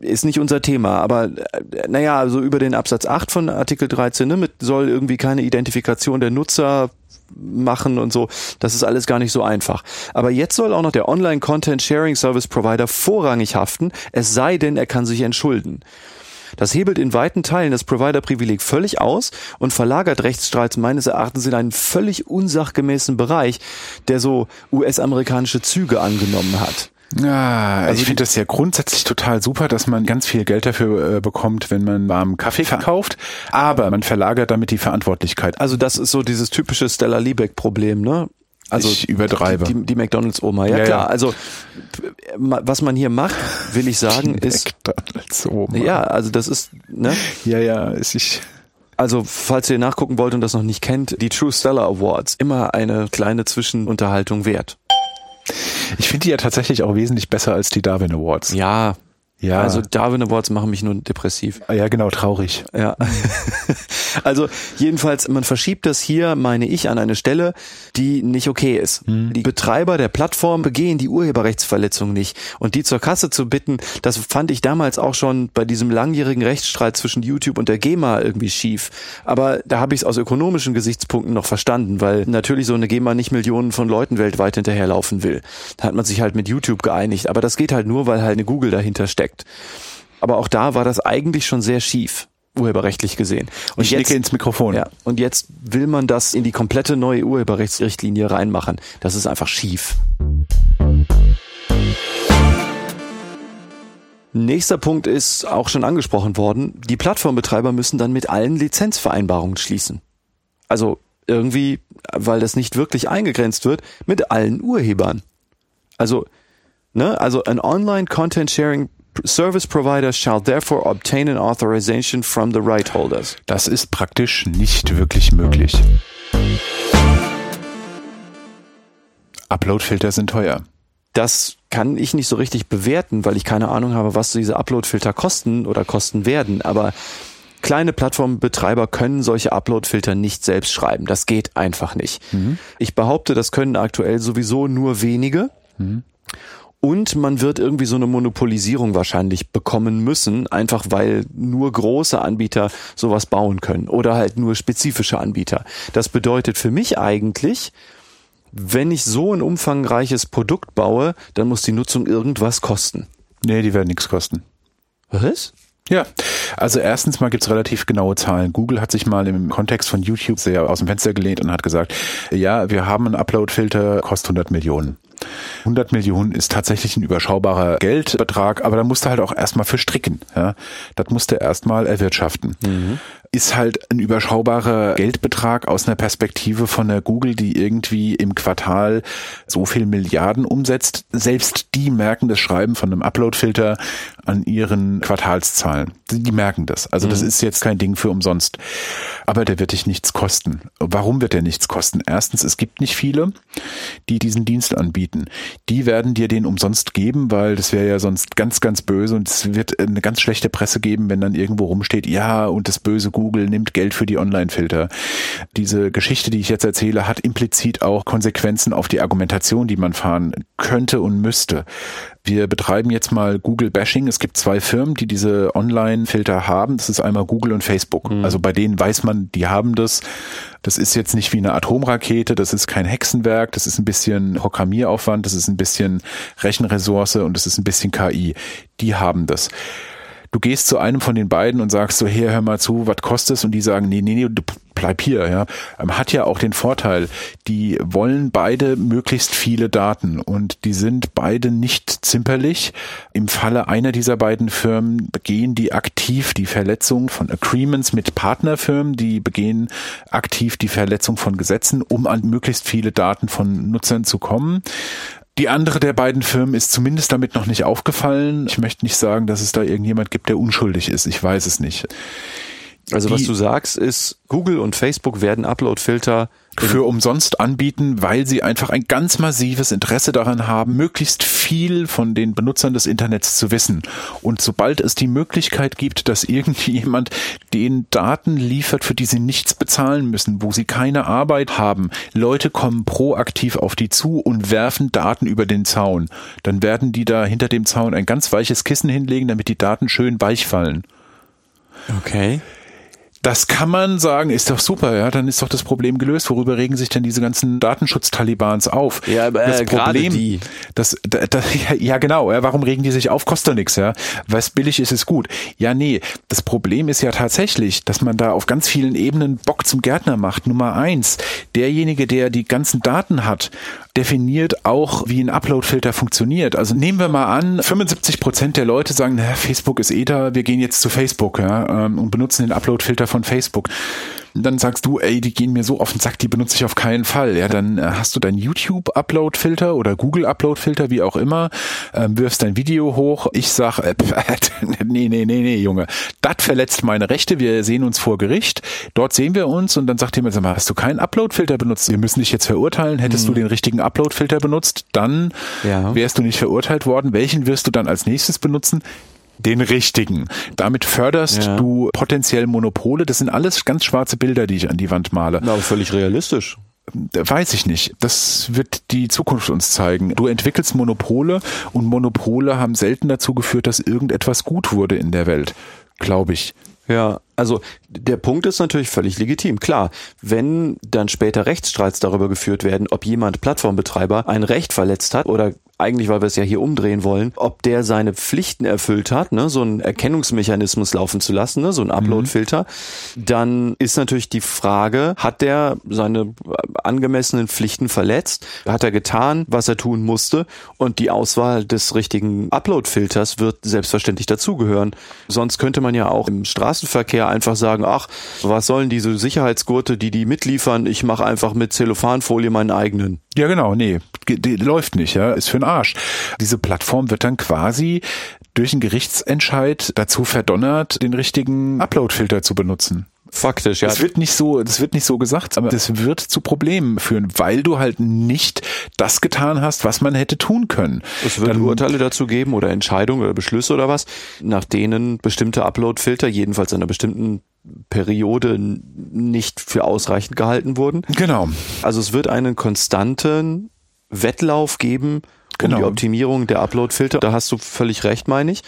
ist nicht unser Thema, aber äh, naja, also über den Absatz 8 von Artikel 13 ne, mit soll irgendwie keine Identifikation der Nutzer machen und so. Das ist alles gar nicht so einfach. Aber jetzt soll auch noch der Online Content Sharing Service Provider vorrangig haften, es sei denn, er kann sich entschulden. Das hebelt in weiten Teilen das Provider-Privileg völlig aus und verlagert Rechtsstreits meines Erachtens in einen völlig unsachgemäßen Bereich, der so US-amerikanische Züge angenommen hat. Ja, also ich finde das ja grundsätzlich total super, dass man ganz viel Geld dafür äh, bekommt, wenn man warmen Kaffee verkauft, aber man verlagert damit die Verantwortlichkeit. Also das ist so dieses typische Stella Liebeck-Problem, ne? Also Ich übertreibe. Die, die McDonalds-Oma, ja, Ja, klar. ja. Also was man hier macht, will ich sagen, ist McDonald's Oma. ja, also das ist, ne? ja, ja, ist ich. Also, falls ihr nachgucken wollt und das noch nicht kennt, die True Stellar Awards, immer eine kleine Zwischenunterhaltung wert. Ich finde die ja tatsächlich auch wesentlich besser als die Darwin Awards. Ja, Ja. also Darwin Awards machen mich nur depressiv. ja, genau, traurig. Ja. also jedenfalls, man verschiebt das hier, meine ich, an eine Stelle, die nicht okay ist. Die Betreiber der Plattform begehen die Urheberrechtsverletzung nicht. Und die zur Kasse zu bitten, das fand ich damals auch schon bei diesem langjährigen Rechtsstreit zwischen YouTube und der GEMA irgendwie schief. Aber da habe ich es aus ökonomischen Gesichtspunkten noch verstanden, weil natürlich so eine GEMA nicht Millionen von Leuten weltweit hinterherlaufen will. Da hat man sich halt mit YouTube geeinigt. Aber das geht halt nur, weil halt eine Google dahinter steckt. Aber auch da war das eigentlich schon sehr schief, urheberrechtlich gesehen. Und Ich nicke ins Mikrofon. ja, und jetzt will man das in die komplette neue Urheberrechtsrichtlinie reinmachen. Das ist einfach schief. Nächster Punkt ist auch schon angesprochen worden. Die Plattformbetreiber müssen dann mit allen Lizenzvereinbarungen schließen. Also irgendwie, weil das nicht wirklich eingegrenzt wird, mit allen Urhebern. Also, ne, also an online content sharing service provider shall therefore obtain an authorization from the right holders. Das ist praktisch nicht wirklich möglich. Uploadfilter sind teuer. Das kann ich nicht so richtig bewerten, weil ich keine Ahnung habe, was diese Uploadfilter kosten oder kosten werden. Aber kleine Plattformbetreiber können solche Uploadfilter nicht selbst schreiben. Das geht einfach nicht. Mhm. Ich behaupte, das können aktuell sowieso nur wenige. Mhm. Und man wird irgendwie so eine Monopolisierung wahrscheinlich bekommen müssen, einfach weil nur große Anbieter sowas bauen können oder halt nur spezifische Anbieter. Das bedeutet für mich eigentlich, wenn ich so ein umfangreiches Produkt baue, dann muss die Nutzung irgendwas kosten. Nee, die werden nichts kosten. Was? Ja, also erstens mal gibt's relativ genaue Zahlen. Google hat sich mal im Kontext von YouTube sehr aus dem Fenster gelehnt und hat gesagt, ja, wir haben einen Upload-Filter, kostet 100 Millionen. 100 Millionen ist tatsächlich ein überschaubarer Geldbetrag, aber da musst du halt auch erstmal für stricken. Ja? Das musst du erstmal erwirtschaften. Mhm ist halt ein überschaubarer Geldbetrag aus einer Perspektive von der Google, die irgendwie im Quartal so viel Milliarden umsetzt. Selbst die merken das Schreiben von einem Uploadfilter an ihren Quartalszahlen. Die merken das. Also das mhm. ist jetzt kein Ding für umsonst. Aber der wird dich nichts kosten. Warum wird der nichts kosten? Erstens, es gibt nicht viele, die diesen Dienst anbieten. Die werden dir den umsonst geben, weil das wäre ja sonst ganz, ganz böse und es wird eine ganz schlechte Presse geben, wenn dann irgendwo rumsteht, ja, und das böse Google nimmt Geld für die Online-Filter. Diese Geschichte, die ich jetzt erzähle, hat implizit auch Konsequenzen auf die Argumentation, die man fahren könnte und müsste. Wir betreiben jetzt mal Google Bashing. Es gibt zwei Firmen, die diese Online-Filter haben. Das ist einmal Google und Facebook. Mhm. Also bei denen weiß man, die haben das. Das ist jetzt nicht wie eine Atomrakete, das ist kein Hexenwerk, das ist ein bisschen Programmieraufwand, das ist ein bisschen Rechenressource und das ist ein bisschen KI. Die haben das du gehst zu einem von den beiden und sagst so, hey, hör mal zu, was kostet es? Und die sagen, nee, nee, nee, bleib hier, ja. Ähm, hat ja auch den Vorteil, die wollen beide möglichst viele Daten und die sind beide nicht zimperlich. Im Falle einer dieser beiden Firmen begehen die aktiv die Verletzung von Agreements mit Partnerfirmen, die begehen aktiv die Verletzung von Gesetzen, um an möglichst viele Daten von Nutzern zu kommen. Die andere der beiden Firmen ist zumindest damit noch nicht aufgefallen. Ich möchte nicht sagen, dass es da irgendjemand gibt, der unschuldig ist. Ich weiß es nicht. Also die, was du sagst ist, Google und Facebook werden Upload-Filter für umsonst anbieten, weil sie einfach ein ganz massives Interesse daran haben, möglichst viel von den Benutzern des Internets zu wissen. Und sobald es die Möglichkeit gibt, dass irgendjemand den Daten liefert, für die sie nichts bezahlen müssen, wo sie keine Arbeit haben, Leute kommen proaktiv auf die zu und werfen Daten über den Zaun, dann werden die da hinter dem Zaun ein ganz weiches Kissen hinlegen, damit die Daten schön weich fallen. Okay. Das kann man sagen, ist doch super, ja, dann ist doch das Problem gelöst. Worüber regen sich denn diese ganzen Datenschutz-Talibans auf? Ja, aber das äh, Problem, die. Das, das, das, ja genau, ja, warum regen die sich auf? Kostet doch nichts, ja. Was billig ist, ist gut. Ja, nee, das Problem ist ja tatsächlich, dass man da auf ganz vielen Ebenen Bock zum Gärtner macht. Nummer eins, derjenige, der die ganzen Daten hat, definiert auch, wie ein Upload-Filter funktioniert. Also nehmen wir mal an, 75 Prozent der Leute sagen, na, Facebook ist eh da, wir gehen jetzt zu Facebook ja, ähm, und benutzen den Upload-Filter von Facebook dann sagst du, ey, die gehen mir so auf den Sack, die benutze ich auf keinen Fall. Ja, dann äh, hast du deinen YouTube-Upload-Filter oder Google-Upload-Filter, wie auch immer, ähm, wirfst dein Video hoch. Ich sag, äh, nee, nee, nee, nee, Junge, das verletzt meine Rechte. Wir sehen uns vor Gericht. Dort sehen wir uns und dann sagt jemand, sag mal, hast du keinen Upload-Filter benutzt? Wir müssen dich jetzt verurteilen. Hättest hm. du den richtigen Upload-Filter benutzt, dann ja. wärst du nicht verurteilt worden. Welchen wirst du dann als nächstes benutzen? Den richtigen. Damit förderst ja. du potenziell Monopole. Das sind alles ganz schwarze Bilder, die ich an die Wand male. Na, aber völlig realistisch. Weiß ich nicht. Das wird die Zukunft uns zeigen. Du entwickelst Monopole und Monopole haben selten dazu geführt, dass irgendetwas gut wurde in der Welt. Glaube ich. Ja, also der Punkt ist natürlich völlig legitim. Klar, wenn dann später Rechtsstreits darüber geführt werden, ob jemand Plattformbetreiber ein Recht verletzt hat oder eigentlich, weil wir es ja hier umdrehen wollen, ob der seine Pflichten erfüllt hat, ne, so einen Erkennungsmechanismus laufen zu lassen, ne, so ein Upload-Filter, dann ist natürlich die Frage, hat der seine angemessenen Pflichten verletzt? Hat er getan, was er tun musste? Und die Auswahl des richtigen Upload-Filters wird selbstverständlich dazugehören. Sonst könnte man ja auch im Straßenverkehr ja einfach sagen, ach, was sollen diese Sicherheitsgurte, die die mitliefern, ich mache einfach mit Zellophanfolie meinen eigenen. Ja, genau, nee, die läuft nicht, ja, ist für den Arsch. Diese Plattform wird dann quasi durch einen Gerichtsentscheid dazu verdonnert, den richtigen Upload-Filter zu benutzen. Faktisch, ja. Das wird nicht so, das wird nicht so gesagt, aber das wird zu Problemen führen, weil du halt nicht das getan hast, was man hätte tun können. Es wird Dann- Urteile dazu geben oder Entscheidungen oder Beschlüsse oder was, nach denen bestimmte Upload-Filter jedenfalls in einer bestimmten Periode nicht für ausreichend gehalten wurden. Genau. Also es wird einen konstanten Wettlauf geben um Genau. die Optimierung der Upload-Filter. Da hast du völlig recht, meine ich.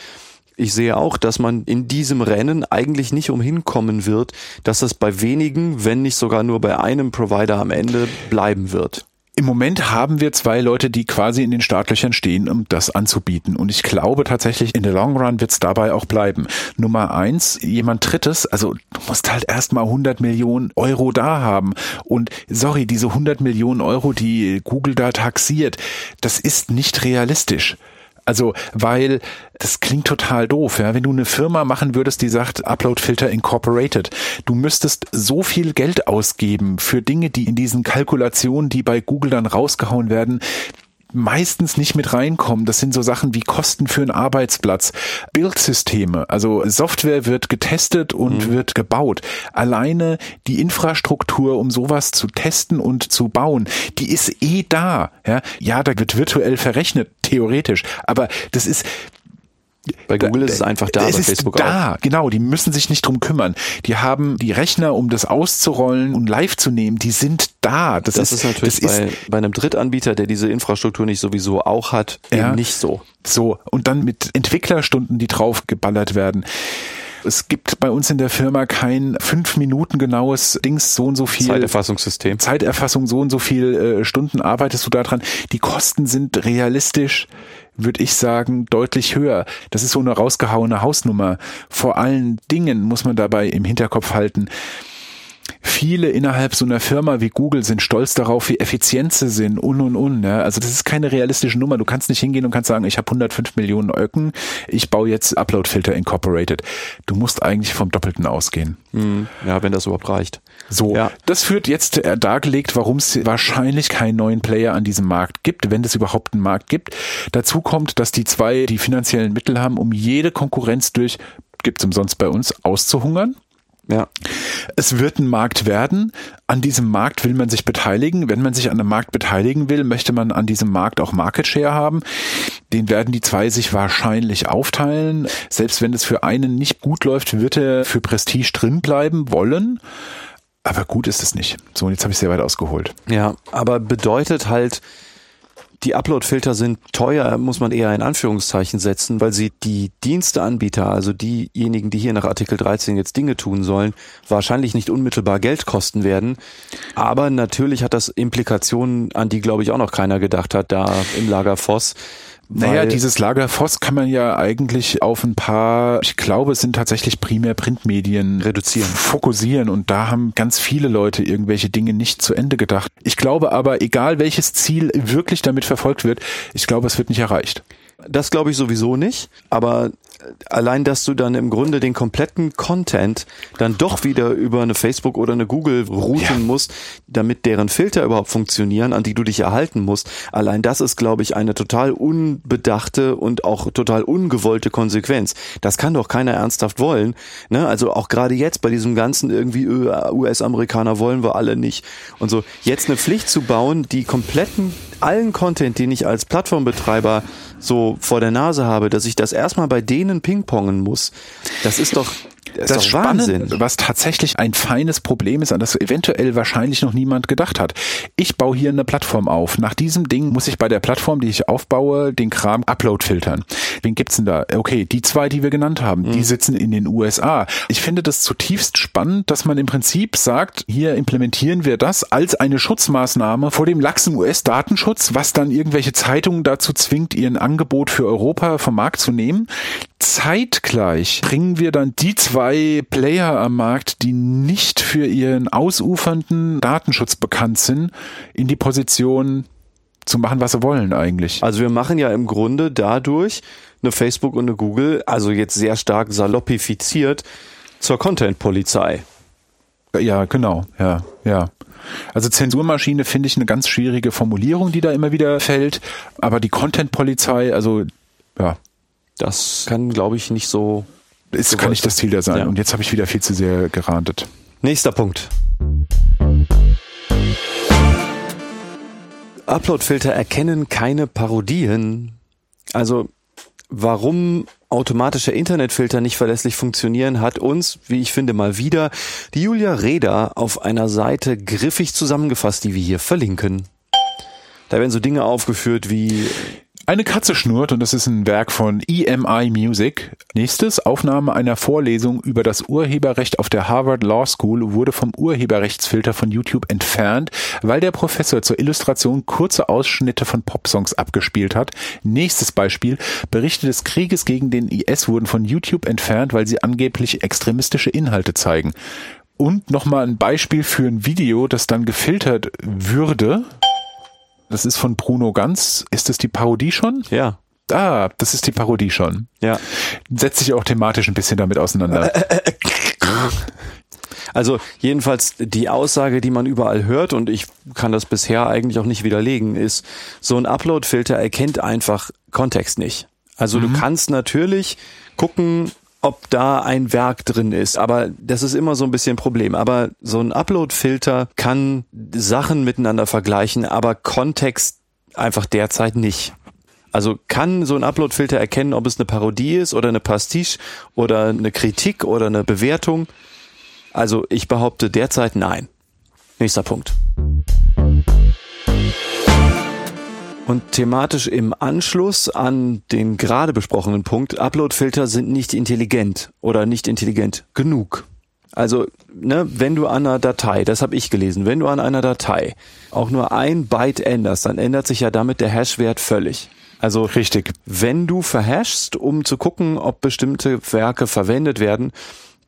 Ich sehe auch, dass man in diesem Rennen eigentlich nicht umhin kommen wird, dass es bei wenigen, wenn nicht sogar nur bei einem Provider am Ende bleiben wird. Im Moment haben wir zwei Leute, die quasi in den Startlöchern stehen, um das anzubieten. Und ich glaube tatsächlich, in der Long Run wird es dabei auch bleiben. Nummer eins, jemand Drittes, also du musst halt erstmal 100 Millionen Euro da haben. Und sorry, diese 100 Millionen Euro, die Google da taxiert, das ist nicht realistisch. Also, weil das klingt total doof, ja. Wenn du eine Firma machen würdest, die sagt Upload-Filter Incorporated, du müsstest so viel Geld ausgeben für Dinge, die in diesen Kalkulationen, die bei Google dann rausgehauen werden, meistens nicht mit reinkommen. Das sind so Sachen wie Kosten für einen Arbeitsplatz, Bildsysteme, also Software wird getestet und wird gebaut. Alleine die Infrastruktur, um sowas zu testen und zu bauen, die ist eh da. Ja, ja da wird virtuell verrechnet, theoretisch. Aber das ist, Bei Google ist es einfach da, es bei ist Facebook da, genau. Die müssen sich nicht drum kümmern. Die haben die Rechner, um das auszurollen und live zu nehmen. Die sind da. Das, Das ist natürlich das ist bei, bei einem Drittanbieter, der diese Infrastruktur nicht sowieso auch hat, Ja. eben nicht so. so und dann mit Entwicklerstunden, die drauf geballert werden. Es gibt bei uns in der Firma kein fünf Minuten genaues Dings, so und so viel Zeiterfassungssystem. Zeiterfassung, so und so viel äh, Stunden arbeitest du daran. Die Kosten sind realistisch, würde ich sagen, deutlich höher. Das ist so eine rausgehauene Hausnummer. Vor allen Dingen muss man dabei im Hinterkopf halten, Viele innerhalb so einer Firma wie Google sind stolz darauf, wie effizient sie sind und und und. Ja. Also das ist keine realistische Nummer. Du kannst nicht hingehen und kannst sagen, ich habe 105 Millionen Öcken, ich baue jetzt Upload-Filter Incorporated. Du musst eigentlich vom Doppelten ausgehen. Hm, ja, wenn das überhaupt reicht. So, Ja. das führt jetzt äh, dargelegt, warum es wahrscheinlich keinen neuen Player an diesem Markt gibt, wenn es überhaupt einen Markt gibt. Dazu kommt, dass die zwei die finanziellen Mittel haben, um jede Konkurrenz durch, gibt's umsonst bei uns, auszuhungern. Ja. Es wird ein Markt werden. An diesem Markt will man sich beteiligen. Wenn man sich an einem Markt beteiligen will, möchte man an diesem Markt auch Market Share haben. Den werden die zwei sich wahrscheinlich aufteilen. Selbst wenn es für einen nicht gut läuft, wird er für Prestige drin bleiben wollen. Aber gut ist es nicht. So, und jetzt habe ich sehr weit ausgeholt. Ja, aber bedeutet halt, die Upload-Filter sind teuer, muss man eher in Anführungszeichen setzen, weil sie die Diensteanbieter, also diejenigen, die hier nach Artikel 13 jetzt Dinge tun sollen, wahrscheinlich nicht unmittelbar Geld kosten werden. Aber natürlich hat das Implikationen, an die, glaube ich, auch noch keiner gedacht hat, da im Lager Voss. Naja, dieses Lager Voss kann man ja eigentlich auf ein paar, ich glaube, es sind tatsächlich primär Printmedien Reduzieren. fokussieren und da haben ganz viele Leute irgendwelche Dinge nicht zu Ende gedacht. Ich glaube aber, egal welches Ziel wirklich damit verfolgt wird, ich glaube, es wird nicht erreicht. Das glaube ich sowieso nicht, aber allein, dass du dann im Grunde den kompletten Content dann doch wieder über eine Facebook oder eine Google routen Ja. musst, damit deren Filter überhaupt funktionieren, an die du dich erhalten musst. Allein das ist, glaube ich, eine total unbedachte und auch total ungewollte Konsequenz. Das kann doch keiner ernsthaft wollen. Ne? Also auch gerade jetzt bei diesem ganzen irgendwie äh, US-Amerikaner wollen wir alle nicht und so. Jetzt eine Pflicht zu bauen, die kompletten allen Content, den ich als Plattformbetreiber so vor der Nase habe, dass ich das erstmal bei denen pingpongen muss. Das ist doch, das ist doch Spannende, Wahnsinn. was tatsächlich ein feines Problem ist, an das eventuell wahrscheinlich noch niemand gedacht hat. Ich baue hier eine Plattform auf. Nach diesem Ding muss ich bei der Plattform, die ich aufbaue, den Kram Upload filtern. Wen gibt's denn da? Okay, die zwei, die wir genannt haben, Mhm. die sitzen in den USA. Ich finde das zutiefst spannend, dass man im Prinzip sagt, hier implementieren wir das als eine Schutzmaßnahme vor dem laxen US-Datenschutz, was dann irgendwelche Zeitungen dazu zwingt, ihren Angebot für Europa vom Markt zu nehmen. Zeitgleich bringen wir dann die zwei Player am Markt, die nicht für ihren ausufernden Datenschutz bekannt sind, in die Position zu machen, was sie wollen eigentlich. Also wir machen ja im Grunde dadurch eine Facebook und eine Google, also jetzt sehr stark saloppifiziert, zur Content-Polizei. Ja, genau, ja, ja. Also Zensurmaschine finde ich eine ganz schwierige Formulierung, die da immer wieder fällt. Aber die Content-Polizei, also ja. Das kann, glaube ich, nicht so. Ist, kann nicht das Ziel da sein. Ja. Und jetzt habe ich wieder viel zu sehr gerandet. Nächster Punkt. Uploadfilter erkennen keine Parodien. Also warum automatische Internetfilter nicht verlässlich funktionieren, hat uns, wie ich finde, mal wieder die Julia Reda auf einer Seite griffig zusammengefasst, die wir hier verlinken. Da werden so Dinge aufgeführt wie eine Katze schnurrt und das ist ein Werk von EMI Music. Nächstes, Aufnahme einer Vorlesung über das Urheberrecht auf der Harvard Law School wurde vom Urheberrechtsfilter von YouTube entfernt, weil der Professor zur Illustration kurze Ausschnitte von Popsongs abgespielt hat. Nächstes Beispiel, Berichte des Krieges gegen den IS wurden von YouTube entfernt, weil sie angeblich extremistische Inhalte zeigen. Und nochmal ein Beispiel für ein Video, das dann gefiltert würde. Das ist von Bruno Ganz. Ist das die Parodie schon? Ja. Ah, das ist die Parodie schon. Ja. Setzt sich auch thematisch ein bisschen damit auseinander. Also jedenfalls die Aussage, die man überall hört, und ich kann das bisher eigentlich auch nicht widerlegen, ist, so ein Upload-Filter erkennt einfach Kontext nicht. Also mhm. du kannst natürlich gucken, ob da ein Werk drin ist. Aber das ist immer so ein bisschen ein Problem. Aber so ein Upload-Filter kann Sachen miteinander vergleichen, aber Kontext einfach derzeit nicht. Also kann so ein Upload-Filter erkennen, ob es eine Parodie ist oder eine Pastiche oder eine Kritik oder eine Bewertung? Also ich behaupte derzeit nein. Nächster Punkt. Und thematisch im Anschluss an den gerade besprochenen Punkt, Uploadfilter sind nicht intelligent oder nicht intelligent genug. Also, ne, wenn du an einer Datei, das habe ich gelesen, wenn du an einer Datei auch nur ein Byte änderst, dann ändert sich ja damit der Hashwert völlig. Also richtig. Wenn du verhashst, um zu gucken, ob bestimmte Werke verwendet werden,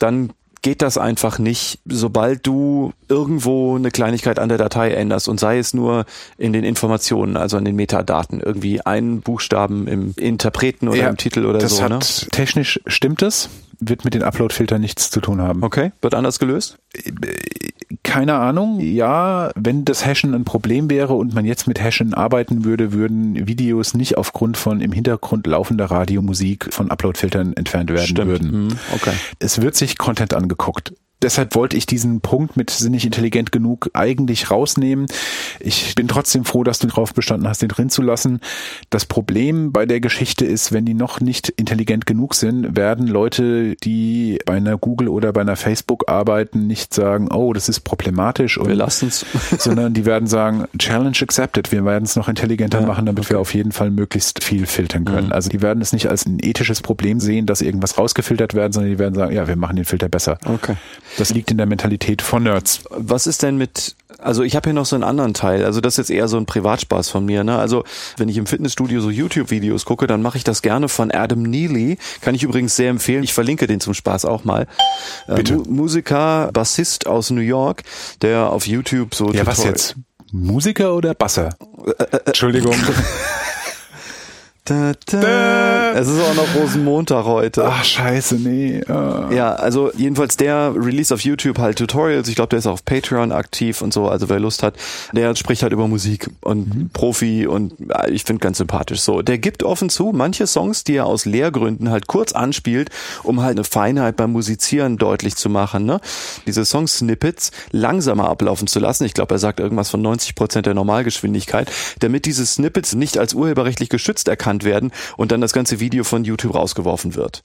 dann geht das einfach nicht, sobald du irgendwo eine Kleinigkeit an der Datei änderst und sei es nur in den Informationen, also an den Metadaten, irgendwie einen Buchstaben im Interpreten oder ja, im Titel oder so. Hat, ne? Technisch stimmt es, wird mit den Upload-Filtern nichts zu tun haben. Okay, wird anders gelöst? Keine Ahnung. Ja, wenn das Hashen ein Problem wäre und man jetzt mit Hashen arbeiten würde, würden Videos nicht aufgrund von im Hintergrund laufender Radiomusik von Upload-Filtern entfernt werden Stimmt. würden. Hm, okay. Es wird sich Content angeguckt deshalb wollte ich diesen Punkt mit sind nicht intelligent genug eigentlich rausnehmen. Ich bin trotzdem froh, dass du darauf bestanden hast, den drin zu lassen. Das Problem bei der Geschichte ist, wenn die noch nicht intelligent genug sind, werden Leute, die bei einer Google oder bei einer Facebook arbeiten, nicht sagen, oh, das ist problematisch. Und, wir lassen's. sondern die werden sagen, Challenge accepted. Wir werden es noch intelligenter ja, machen, damit okay. wir auf jeden Fall möglichst viel filtern können. Mhm. Also die werden es nicht als ein ethisches Problem sehen, dass irgendwas rausgefiltert werden, sondern die werden sagen, ja, wir machen den Filter besser. Okay. Das liegt in der Mentalität von Nerds. Was ist denn mit, also ich habe hier noch so einen anderen Teil, also das ist jetzt eher so ein Privatspaß von mir. Ne? Also wenn ich im Fitnessstudio so YouTube-Videos gucke, dann mache ich das gerne von Adam Neely. Kann ich übrigens sehr empfehlen. Ich verlinke den zum Spaß auch mal. Äh, Bitte. Mu Musiker, Bassist aus New York, der auf YouTube so. Ja, was jetzt? Musiker oder Basser? Äh, äh, Entschuldigung. Da, da. Es ist auch noch Rosenmontag heute. Ach, scheiße, nee. Uh. Ja, also jedenfalls der Release auf YouTube halt Tutorials. Ich glaube, der ist auch auf Patreon aktiv und so. Also wer Lust hat, der spricht halt über Musik und mhm. Profi und ich finde ganz sympathisch. So, der gibt offen zu, manche Songs, die er aus Lehrgründen halt kurz anspielt, um halt eine Feinheit beim Musizieren deutlich zu machen. Ne? Diese Song-Snippets langsamer ablaufen zu lassen. Ich glaube, er sagt irgendwas von 90 Prozent der Normalgeschwindigkeit, damit diese Snippets nicht als urheberrechtlich geschützt erkannt erkannt werden und dann das ganze Video von YouTube rausgeworfen wird.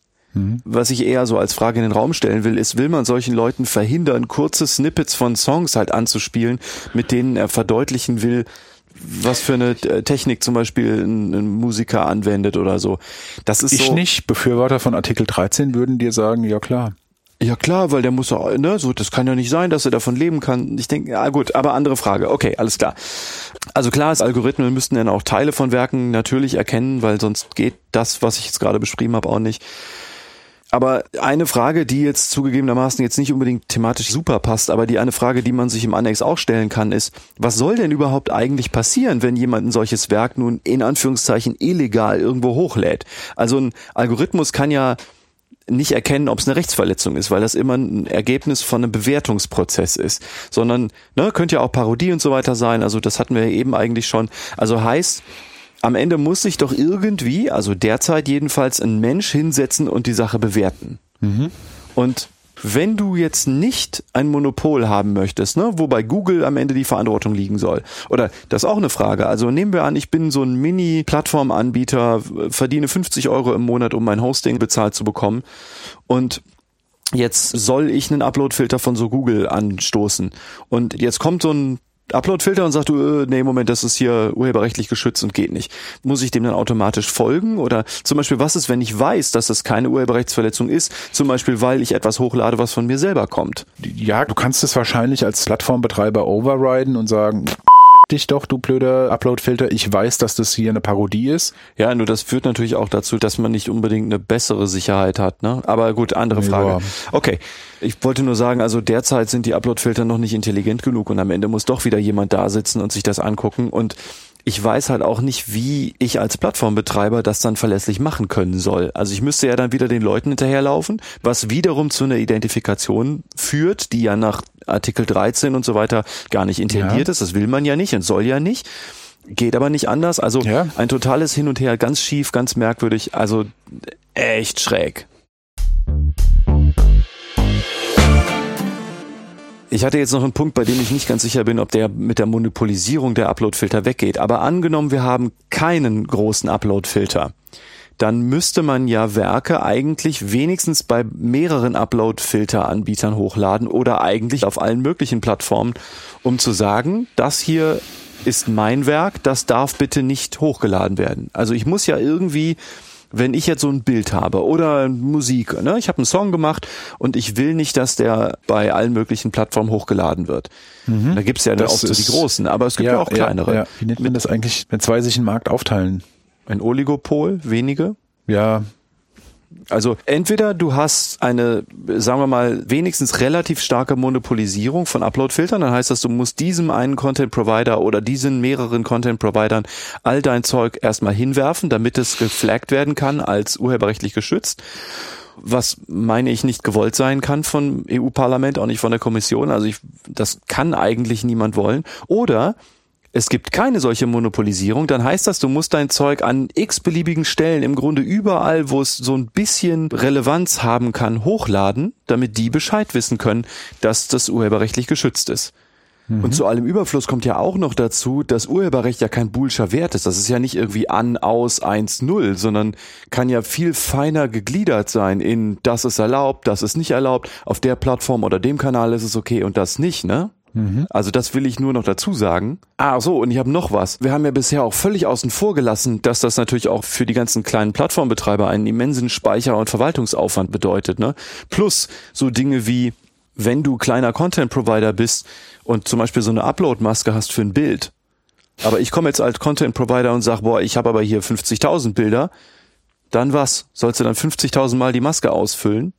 Was ich eher so als Frage in den Raum stellen will, ist, will man solchen Leuten verhindern, kurze Snippets von Songs halt anzuspielen, mit denen er verdeutlichen will, was für eine äh, Technik zum Beispiel ein, ein Musiker anwendet oder so. Das ist ich so, nicht. Befürworter von Artikel 13 würden dir sagen, ja klar. Ja klar, weil der muss auch, ne, so, das kann ja nicht sein, dass er davon leben kann. Ich denke, ja gut, aber andere Frage. Okay, alles klar. Also klar, ist Algorithmen müssten dann auch Teile von Werken natürlich erkennen, weil sonst geht das, was ich jetzt gerade beschrieben habe, auch nicht. Aber eine Frage, die jetzt zugegebenermaßen jetzt nicht unbedingt thematisch super passt, aber die eine Frage, die man sich im Annex auch stellen kann, ist, was soll denn überhaupt eigentlich passieren, wenn jemand ein solches Werk nun in Anführungszeichen illegal irgendwo hochlädt? Also ein Algorithmus kann ja nicht erkennen, ob es eine Rechtsverletzung ist, weil das immer ein Ergebnis von einem Bewertungsprozess ist, sondern ne, könnte ja auch Parodie und so weiter sein. Also das hatten wir eben eigentlich schon. Also heißt, am Ende muss sich doch irgendwie, also derzeit jedenfalls, ein Mensch hinsetzen und die Sache bewerten. Mhm. Und wenn du jetzt nicht ein Monopol haben möchtest, ne, wo bei Google am Ende die Verantwortung liegen soll, oder das ist auch eine Frage. Also nehmen wir an, ich bin so ein Mini-Plattformanbieter, verdiene 50 Euro im Monat, um mein Hosting bezahlt zu bekommen und Jetzt soll ich einen Upload-Filter von so Google anstoßen. Und jetzt kommt so ein Upload-Filter und sagt du, äh, nee, Moment, das ist hier urheberrechtlich geschützt und geht nicht. Muss ich dem dann automatisch folgen? Oder zum Beispiel, was ist, wenn ich weiß, dass das keine Urheberrechtsverletzung ist? Zum Beispiel, weil ich etwas hochlade, was von mir selber kommt. Ja, du kannst es wahrscheinlich als Plattformbetreiber overriden und sagen, dich doch, du blöder Upload-Filter. Ich weiß, dass das hier eine Parodie ist. Ja, nur das führt natürlich auch dazu, dass man nicht unbedingt eine bessere Sicherheit hat. Ne? Aber gut, andere Frage. Ja. Okay, ich wollte nur sagen, also derzeit sind die Upload-Filter noch nicht intelligent genug und am Ende muss doch wieder jemand da sitzen und sich das angucken und ich weiß halt auch nicht, wie ich als Plattformbetreiber das dann verlässlich machen können soll. Also ich müsste ja dann wieder den Leuten hinterherlaufen, was wiederum zu einer Identifikation führt, die ja nach Artikel 13 und so weiter gar nicht intendiert ja. ist. Das will man ja nicht und soll ja nicht. Geht aber nicht anders. Also ja. ein totales Hin und Her, ganz schief, ganz merkwürdig. Also echt schräg. Ich hatte jetzt noch einen Punkt, bei dem ich nicht ganz sicher bin, ob der mit der Monopolisierung der Uploadfilter weggeht. Aber angenommen, wir haben keinen großen Uploadfilter, dann müsste man ja Werke eigentlich wenigstens bei mehreren Uploadfilteranbietern hochladen oder eigentlich auf allen möglichen Plattformen, um zu sagen, das hier ist mein Werk, das darf bitte nicht hochgeladen werden. Also ich muss ja irgendwie wenn ich jetzt so ein Bild habe oder Musik, ne? ich habe einen Song gemacht und ich will nicht, dass der bei allen möglichen Plattformen hochgeladen wird. Mhm. Da gibt's ja das auch so die großen, aber es gibt ja, ja auch kleinere. Ja, ja. Wie nennt man das eigentlich, wenn zwei sich einen Markt aufteilen? Ein Oligopol, wenige? Ja, also entweder du hast eine, sagen wir mal, wenigstens relativ starke Monopolisierung von Upload-Filtern, dann heißt das, du musst diesem einen Content-Provider oder diesen mehreren Content-Providern all dein Zeug erstmal hinwerfen, damit es geflaggt werden kann als urheberrechtlich geschützt was meine ich nicht gewollt sein kann vom EU-Parlament, auch nicht von der Kommission. Also ich, das kann eigentlich niemand wollen. Oder es gibt keine solche Monopolisierung, dann heißt das, du musst dein Zeug an x beliebigen Stellen, im Grunde überall, wo es so ein bisschen Relevanz haben kann, hochladen, damit die Bescheid wissen können, dass das urheberrechtlich geschützt ist. Mhm. Und zu allem Überfluss kommt ja auch noch dazu, dass Urheberrecht ja kein Bullscher Wert ist. Das ist ja nicht irgendwie an, aus, eins, null, sondern kann ja viel feiner gegliedert sein in das ist erlaubt, das ist nicht erlaubt, auf der Plattform oder dem Kanal ist es okay und das nicht, ne? Mhm. Also das will ich nur noch dazu sagen. Ah, so, und ich habe noch was. Wir haben ja bisher auch völlig außen vor gelassen, dass das natürlich auch für die ganzen kleinen Plattformbetreiber einen immensen Speicher- und Verwaltungsaufwand bedeutet. Ne? Plus so Dinge wie, wenn du kleiner Content-Provider bist und zum Beispiel so eine Upload-Maske hast für ein Bild, aber ich komme jetzt als Content-Provider und sag, boah, ich habe aber hier 50.000 Bilder, dann was? Sollst du dann 50.000 Mal die Maske ausfüllen?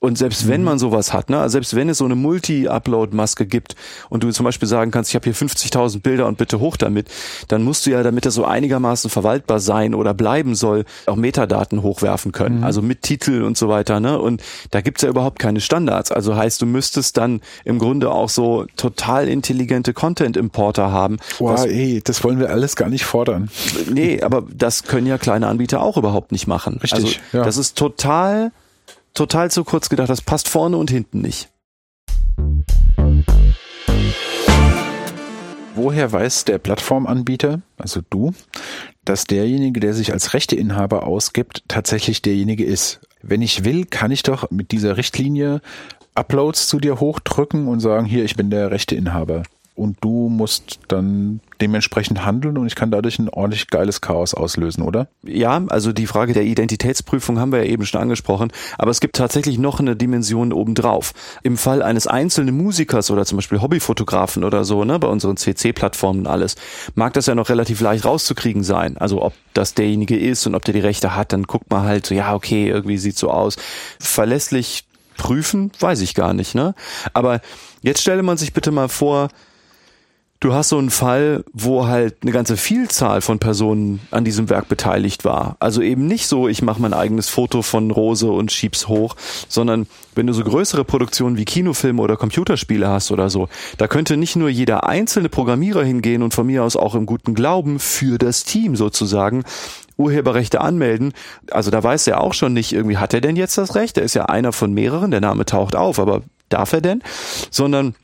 Und selbst wenn mhm. man sowas hat, ne, also selbst wenn es so eine Multi-Upload-Maske gibt und du zum Beispiel sagen kannst, ich habe hier 50.000 Bilder und bitte hoch damit, dann musst du ja, damit das so einigermaßen verwaltbar sein oder bleiben soll, auch Metadaten hochwerfen können, mhm. also mit Titel und so weiter. Ne? Und da gibt's ja überhaupt keine Standards. Also heißt, du müsstest dann im Grunde auch so total intelligente Content-Importer haben. Boah, ey, das wollen wir alles gar nicht fordern. Nee, aber das können ja kleine Anbieter auch überhaupt nicht machen. Richtig. Also, ja. Das ist total total zu kurz gedacht. Das passt vorne und hinten nicht. Woher weiß der Plattformanbieter, also du, dass derjenige, der sich als Rechteinhaber ausgibt, tatsächlich derjenige ist? Wenn ich will, kann ich doch mit dieser Richtlinie Uploads zu dir hochdrücken und sagen, hier, ich bin der Rechteinhaber und du musst dann dementsprechend handeln und ich kann dadurch ein ordentlich geiles Chaos auslösen, oder? Ja, also die Frage der Identitätsprüfung haben wir ja eben schon angesprochen, aber es gibt tatsächlich noch eine Dimension obendrauf. Im Fall eines einzelnen Musikers oder zum Beispiel Hobbyfotografen oder so, ne, bei unseren CC-Plattformen alles, mag das ja noch relativ leicht rauszukriegen sein. Also ob das derjenige ist und ob der die Rechte hat, dann guckt man halt so, ja, okay, irgendwie sieht so aus. Verlässlich prüfen, weiß ich gar nicht, ne? Aber jetzt stelle man sich bitte mal vor, du hast so einen Fall, wo halt eine ganze Vielzahl von Personen an diesem Werk beteiligt war. Also eben nicht so, ich mache mein eigenes Foto von Rose und schieb's hoch, sondern wenn du so größere Produktionen wie Kinofilme oder Computerspiele hast oder so, da könnte nicht nur jeder einzelne Programmierer hingehen und von mir aus auch im guten Glauben für das Team sozusagen Urheberrechte anmelden. Also da weiß er auch schon nicht irgendwie, hat er denn jetzt das Recht? Er ist ja einer von mehreren, der Name taucht auf, aber darf er denn? Sondern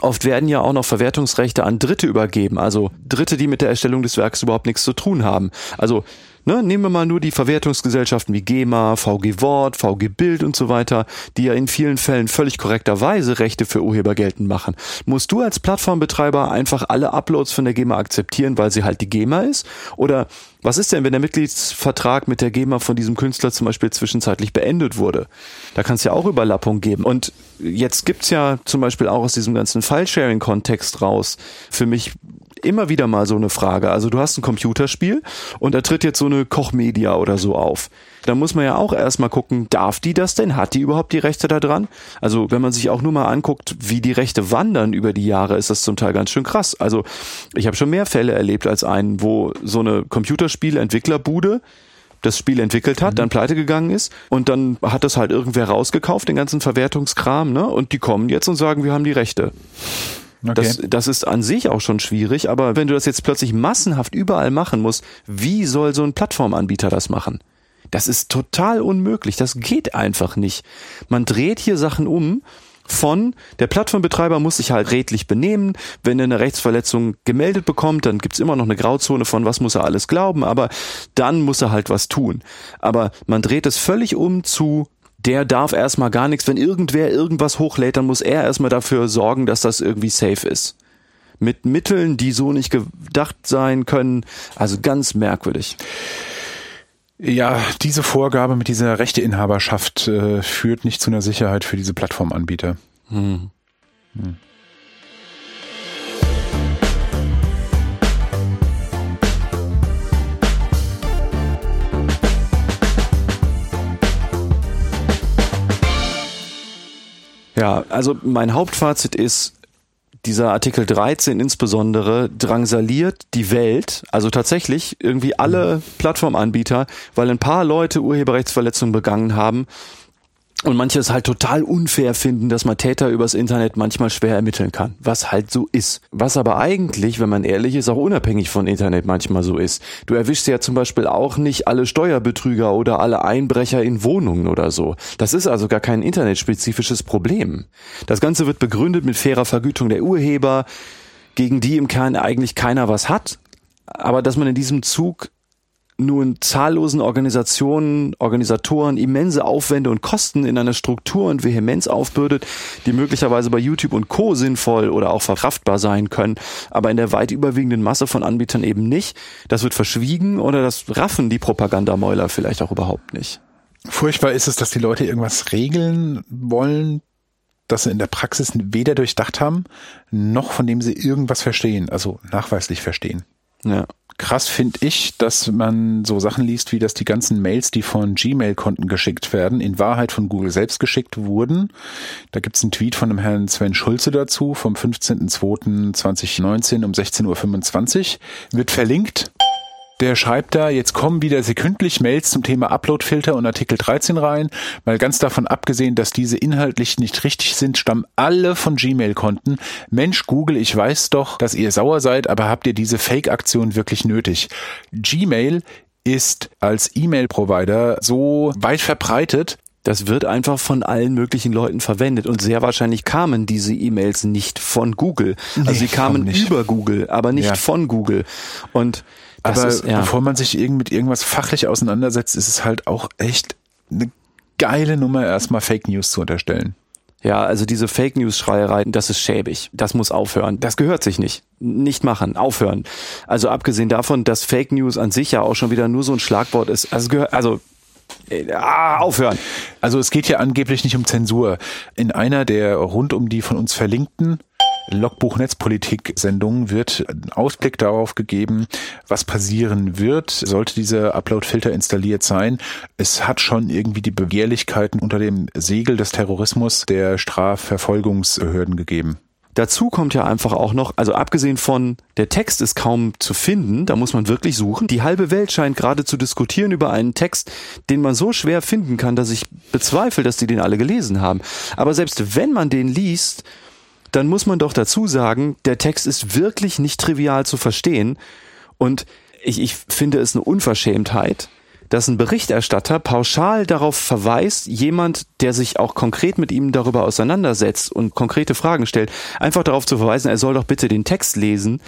Oft werden ja auch noch Verwertungsrechte an Dritte übergeben, also Dritte, die mit der Erstellung des Werks überhaupt nichts zu tun haben. Also Ne, nehmen wir mal nur die Verwertungsgesellschaften wie GEMA, VG Wort, VG Bild und so weiter, die ja in vielen Fällen völlig korrekterweise Rechte für Urheber geltend machen. Musst du als Plattformbetreiber einfach alle Uploads von der GEMA akzeptieren, weil sie halt die GEMA ist? Oder was ist denn, wenn der Mitgliedsvertrag mit der GEMA von diesem Künstler zum Beispiel zwischenzeitlich beendet wurde? Da kann es ja auch Überlappung geben. Und jetzt gibt's ja zum Beispiel auch aus diesem ganzen File-Sharing-Kontext raus für mich immer wieder mal so eine Frage. Also du hast ein Computerspiel und da tritt jetzt so eine Kochmedia oder so auf. Da muss man ja auch erstmal gucken, darf die das denn? Hat die überhaupt die Rechte da dran? Also wenn man sich auch nur mal anguckt, wie die Rechte wandern über die Jahre, ist das zum Teil ganz schön krass. Also ich habe schon mehr Fälle erlebt als einen, wo so eine Computerspielentwicklerbude das Spiel entwickelt hat, mhm. dann pleite gegangen ist und dann hat das halt irgendwer rausgekauft, den ganzen Verwertungskram, ne? Und die kommen jetzt und sagen, wir haben die Rechte. Okay. Das, das ist an sich auch schon schwierig, aber wenn du das jetzt plötzlich massenhaft überall machen musst, wie soll so ein Plattformanbieter das machen? Das ist total unmöglich. Das geht einfach nicht. Man dreht hier Sachen um von, der Plattformbetreiber muss sich halt redlich benehmen. Wenn er eine Rechtsverletzung gemeldet bekommt, dann gibt's immer noch eine Grauzone von, was muss er alles glauben, aber dann muss er halt was tun. Aber man dreht es völlig um zu, der darf erstmal gar nichts. Wenn irgendwer irgendwas hochlädt, dann muss er erstmal dafür sorgen, dass das irgendwie safe ist. Mit Mitteln, die so nicht gedacht sein können. Also ganz merkwürdig. Ja, diese Vorgabe mit dieser Rechteinhaberschaft äh, führt nicht zu einer Sicherheit für diese Plattformanbieter. Hm. Hm. Ja, also mein Hauptfazit ist, dieser Artikel 13 insbesondere drangsaliert die Welt, also tatsächlich irgendwie alle Plattformanbieter, weil ein paar Leute Urheberrechtsverletzungen begangen haben und manche es halt total unfair finden, dass man Täter übers Internet manchmal schwer ermitteln kann, was halt so ist. Was aber eigentlich, wenn man ehrlich ist, auch unabhängig von Internet manchmal so ist. Du erwischst ja zum Beispiel auch nicht alle Steuerbetrüger oder alle Einbrecher in Wohnungen oder so. Das ist also gar kein internetspezifisches Problem. Das Ganze wird begründet mit fairer Vergütung der Urheber, gegen die im Kern eigentlich keiner was hat. Aber dass man in diesem Zug nun zahllosen Organisationen, Organisatoren immense Aufwände und Kosten in einer Struktur und Vehemenz aufbürdet, die möglicherweise bei YouTube und Co. sinnvoll oder auch verkraftbar sein können, aber in der weit überwiegenden Masse von Anbietern eben nicht. Das wird verschwiegen oder das raffen die Propagandamäuler vielleicht auch überhaupt nicht. Furchtbar ist es, dass die Leute irgendwas regeln wollen, das sie in der Praxis weder durchdacht haben, noch von dem sie irgendwas verstehen, also nachweislich verstehen. Ja krass finde ich, dass man so Sachen liest, wie dass die ganzen Mails, die von Gmail-Konten geschickt werden, in Wahrheit von Google selbst geschickt wurden. Da gibt's einen Tweet von dem Herrn Sven Schulze dazu vom 15.02.2019 um 16.25 Uhr. Wird verlinkt. Der schreibt da, jetzt kommen wieder sekündlich Mails zum Thema Uploadfilter und Artikel 13 rein, weil ganz davon abgesehen, dass diese inhaltlich nicht richtig sind, stammen alle von Gmail-Konten. Mensch, Google, ich weiß doch, dass ihr sauer seid, aber habt ihr diese Fake-Aktion wirklich nötig? Gmail ist als E-Mail-Provider so weit verbreitet, das wird einfach von allen möglichen Leuten verwendet und sehr wahrscheinlich kamen diese E-Mails nicht von Google. Also nee, sie kamen über Google, aber nicht ja. von Google. Und das Aber ist, ja. bevor man sich irgend mit irgendwas fachlich auseinandersetzt, ist es halt auch echt eine geile Nummer, erstmal Fake News zu unterstellen. Ja, also diese Fake News Schreierei, das ist schäbig. Das muss aufhören. Das gehört sich nicht. Nicht machen, aufhören. Also abgesehen davon, dass Fake News an sich ja auch schon wieder nur so ein Schlagwort ist. Also gehört, also äh, Ah, aufhören. Also es geht ja angeblich nicht um Zensur. In einer der rund um die von uns verlinkten Logbuch Netzpolitik Sendung wird ein Ausblick darauf gegeben, was passieren wird, sollte dieser Upload-Filter installiert sein. Es hat schon irgendwie die Begehrlichkeiten unter dem Segel des Terrorismus der Strafverfolgungsbehörden gegeben. Dazu kommt ja einfach auch noch, also abgesehen von der Text ist kaum zu finden, da muss man wirklich suchen. Die halbe Welt scheint gerade zu diskutieren über einen Text, den man so schwer finden kann, dass ich bezweifle, dass die den alle gelesen haben. Aber selbst wenn man den liest, dann muss man doch dazu sagen, der Text ist wirklich nicht trivial zu verstehen und ich, ich finde es eine Unverschämtheit, dass ein Berichterstatter pauschal darauf verweist, jemand, der sich auch konkret mit ihm darüber auseinandersetzt und konkrete Fragen stellt, einfach darauf zu verweisen, er soll doch bitte den Text lesen.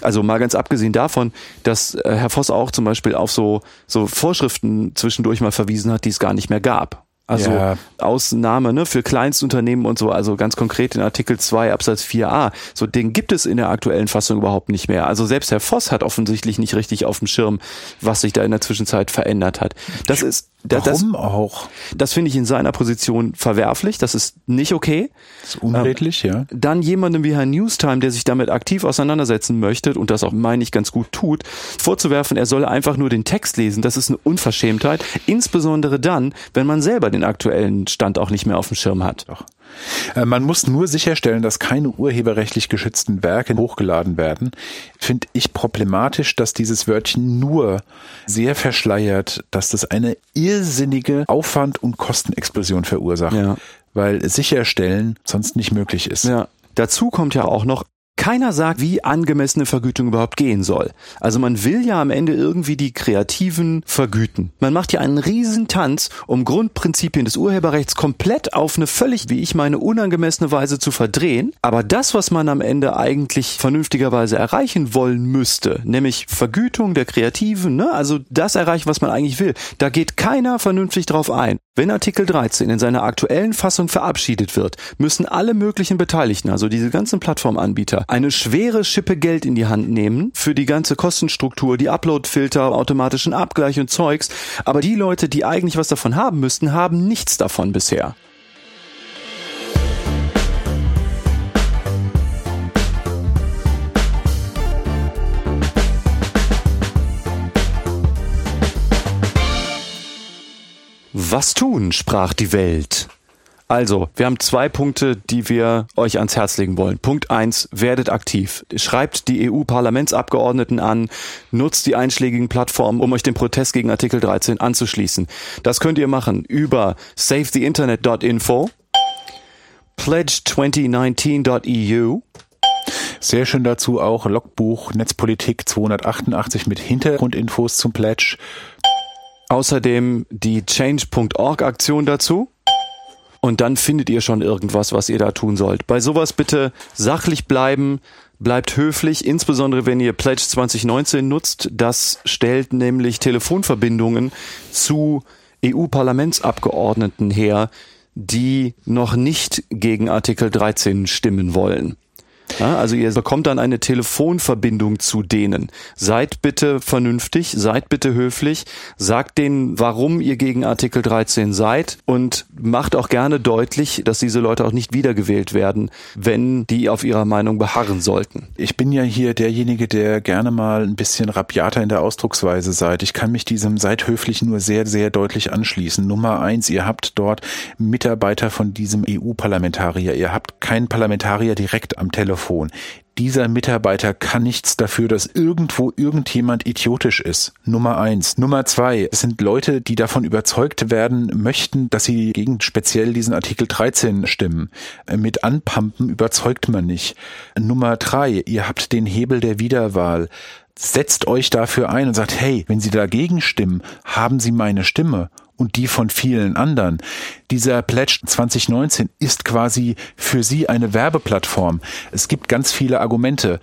Also mal ganz abgesehen davon, dass äh, Herr Voss auch zum Beispiel auf so, so Vorschriften zwischendurch mal verwiesen hat, die es gar nicht mehr gab. Also ja. Ausnahme ne, für Kleinstunternehmen und so, also ganz konkret in Artikel 2 Absatz 4a. So den gibt es in der aktuellen Fassung überhaupt nicht mehr. Also selbst Herr Voss hat offensichtlich nicht richtig auf dem Schirm, was sich da in der Zwischenzeit verändert hat. Das ist Warum das, auch? Das finde ich in seiner Position verwerflich. Das ist nicht okay. Das ist unredlich, ähm, ja. Dann jemandem wie Herr Newstime, der sich damit aktiv auseinandersetzen möchte und das auch, meine ich, ganz gut tut, vorzuwerfen, er solle einfach nur den Text lesen, das ist eine Unverschämtheit. Insbesondere dann, wenn man selber den aktuellen Stand auch nicht mehr auf dem Schirm hat. Doch. Äh, man muss nur sicherstellen, dass keine urheberrechtlich geschützten Werke hochgeladen werden. Finde ich problematisch, dass dieses Wörtchen nur sehr verschleiert, dass das eine irrsinnige Aufwand- und Kostenexplosion verursacht. Ja. Weil sicherstellen sonst nicht möglich ist. Ja. Dazu kommt ja auch noch, keiner sagt, wie angemessene Vergütung überhaupt gehen soll. Also man will ja am Ende irgendwie die Kreativen vergüten. Man macht ja einen riesen Tanz, um Grundprinzipien des Urheberrechts komplett auf eine völlig, wie ich meine, unangemessene Weise zu verdrehen. Aber das, was man am Ende eigentlich vernünftigerweise erreichen wollen müsste, nämlich Vergütung der Kreativen, ne? also das erreichen, was man eigentlich will, da geht keiner vernünftig drauf ein. Wenn Artikel 13 in seiner aktuellen Fassung verabschiedet wird, müssen alle möglichen Beteiligten, also diese ganzen Plattformanbieter, eine schwere Schippe Geld in die Hand nehmen für die ganze Kostenstruktur, die Uploadfilter, automatischen Abgleich und Zeugs. Aber die Leute, die eigentlich was davon haben müssten, haben nichts davon bisher. Was tun, sprach die Welt. Also, wir haben zwei Punkte, die wir euch ans Herz legen wollen. Punkt eins: werdet aktiv. Schreibt die EU-Parlamentsabgeordneten an, nutzt die einschlägigen Plattformen, um euch dem Protest gegen Artikel 13 anzuschließen. Das könnt ihr machen über savetheinternet.info, pledge2019.eu, sehr schön dazu auch Logbuch Netzpolitik 288 mit Hintergrundinfos zum Pledge. Außerdem die Change.org Aktion dazu und dann findet ihr schon irgendwas, was ihr da tun sollt. Bei sowas bitte sachlich bleiben, bleibt höflich, insbesondere wenn ihr Pledge 2019 nutzt. Das stellt nämlich Telefonverbindungen zu EU-Parlamentsabgeordneten her, die noch nicht gegen Artikel 13 stimmen wollen. Ja, also ihr bekommt dann eine Telefonverbindung zu denen. Seid bitte vernünftig, seid bitte höflich, sagt denen, warum ihr gegen Artikel 13 seid und macht auch gerne deutlich, dass diese Leute auch nicht wiedergewählt werden, wenn die auf ihrer Meinung beharren sollten. Ich bin ja hier derjenige, der gerne mal ein bisschen rabiater in der Ausdrucksweise seid. Ich kann mich diesem seid höflich nur sehr, sehr deutlich anschließen. Nummer eins, ihr habt dort Mitarbeiter von diesem EU-Parlamentarier. Ihr habt keinen Parlamentarier direkt am Telefon Telefon. Dieser Mitarbeiter kann nichts dafür, dass irgendwo irgendjemand idiotisch ist. Nummer eins. Nummer zwei. Es sind Leute, die davon überzeugt werden möchten, dass sie gegen speziell diesen Artikel 13 stimmen. Mit Anpumpen überzeugt man nicht. Nummer drei. Ihr habt den Hebel der Wiederwahl setzt euch dafür ein und sagt, hey, wenn Sie dagegen stimmen, haben Sie meine Stimme und die von vielen anderen. Dieser Pledge 2019 ist quasi für Sie eine Werbeplattform. Es gibt ganz viele Argumente.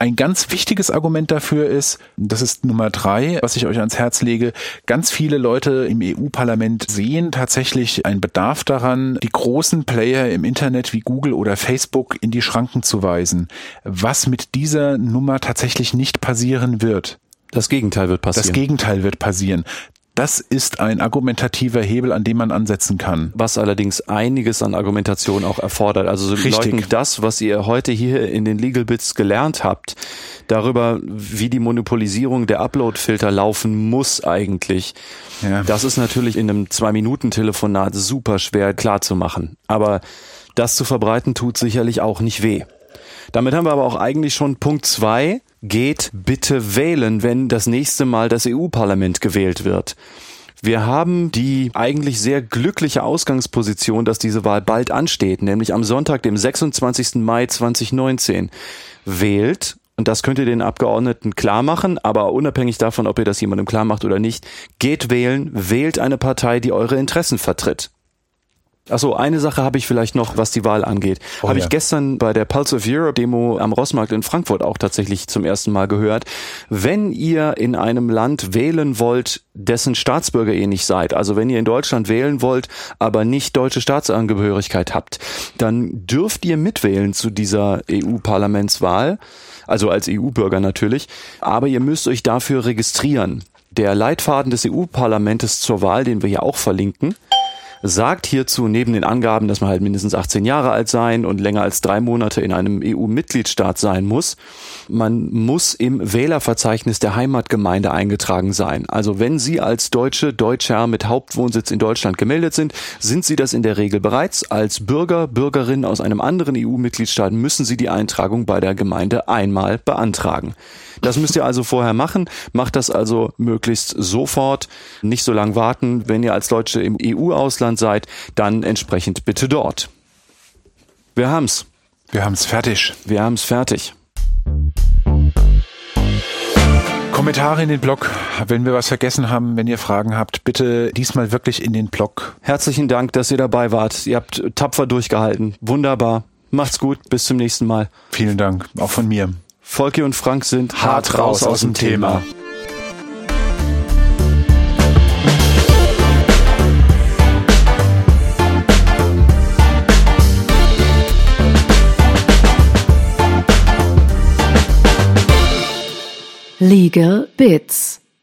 Ein ganz wichtiges Argument dafür ist, das ist Nummer drei, was ich euch ans Herz lege, ganz viele Leute im EU-Parlament sehen tatsächlich einen Bedarf daran, die großen Player im Internet wie Google oder Facebook in die Schranken zu weisen, was mit dieser Nummer tatsächlich nicht passieren wird. Das Gegenteil wird passieren. Das Gegenteil wird passieren. Das ist ein argumentativer Hebel, an dem man ansetzen kann. Was allerdings einiges an Argumentation auch erfordert. Also so Richtig. Leuten das, was ihr heute hier in den Legal Bits gelernt habt, darüber, wie die Monopolisierung der Upload-Filter laufen muss eigentlich. Ja. Das ist natürlich in einem Zwei-Minuten-Telefonat super schwer klar zu machen. Aber das zu verbreiten tut sicherlich auch nicht weh. Damit haben wir aber auch eigentlich schon Punkt zwei. Geht bitte wählen, wenn das nächste Mal das EU-Parlament gewählt wird. Wir haben die eigentlich sehr glückliche Ausgangsposition, dass diese Wahl bald ansteht, nämlich am Sonntag, dem 26. Mai 2019. Wählt, und das könnt ihr den Abgeordneten klar machen, aber unabhängig davon, ob ihr das jemandem klar macht oder nicht, geht wählen, wählt eine Partei, die eure Interessen vertritt. Achso, eine Sache habe ich vielleicht noch, was die Wahl angeht. Oh, habe ja. ich gestern bei der Pulse of Europe Demo am Rossmarkt in Frankfurt auch tatsächlich zum ersten Mal gehört. Wenn ihr in einem Land wählen wollt, dessen Staatsbürger ihr nicht seid, also wenn ihr in Deutschland wählen wollt, aber nicht deutsche Staatsangehörigkeit habt, dann dürft ihr mitwählen zu dieser EU-Parlamentswahl, also als EU-Bürger natürlich, aber ihr müsst euch dafür registrieren. Der Leitfaden des EU-Parlamentes zur Wahl, den wir hier auch verlinken, sagt hierzu neben den Angaben, dass man halt mindestens 18 Jahre alt sein und länger als drei Monate in einem EU-Mitgliedstaat sein muss, man muss im Wählerverzeichnis der Heimatgemeinde eingetragen sein. Also wenn Sie als Deutsche, Deutscher mit Hauptwohnsitz in Deutschland gemeldet sind, sind Sie das in der Regel bereits. Als Bürger, Bürgerin aus einem anderen EU-Mitgliedstaat müssen Sie die Eintragung bei der Gemeinde einmal beantragen. Das müsst ihr also vorher machen. Macht das also möglichst sofort. Nicht so lange warten. Wenn ihr als Deutsche im EU-Ausland seid, dann entsprechend bitte dort. Wir haben's. Wir haben's fertig. Wir haben's fertig. Kommentare in den Blog, wenn wir was vergessen haben, wenn ihr Fragen habt, bitte diesmal wirklich in den Blog. Herzlichen Dank, dass ihr dabei wart. Ihr habt tapfer durchgehalten. Wunderbar. Macht's gut. Bis zum nächsten Mal. Vielen Dank. Auch von mir. Volki und Frank sind hart, hart raus, aus dem Thema. Legal Bits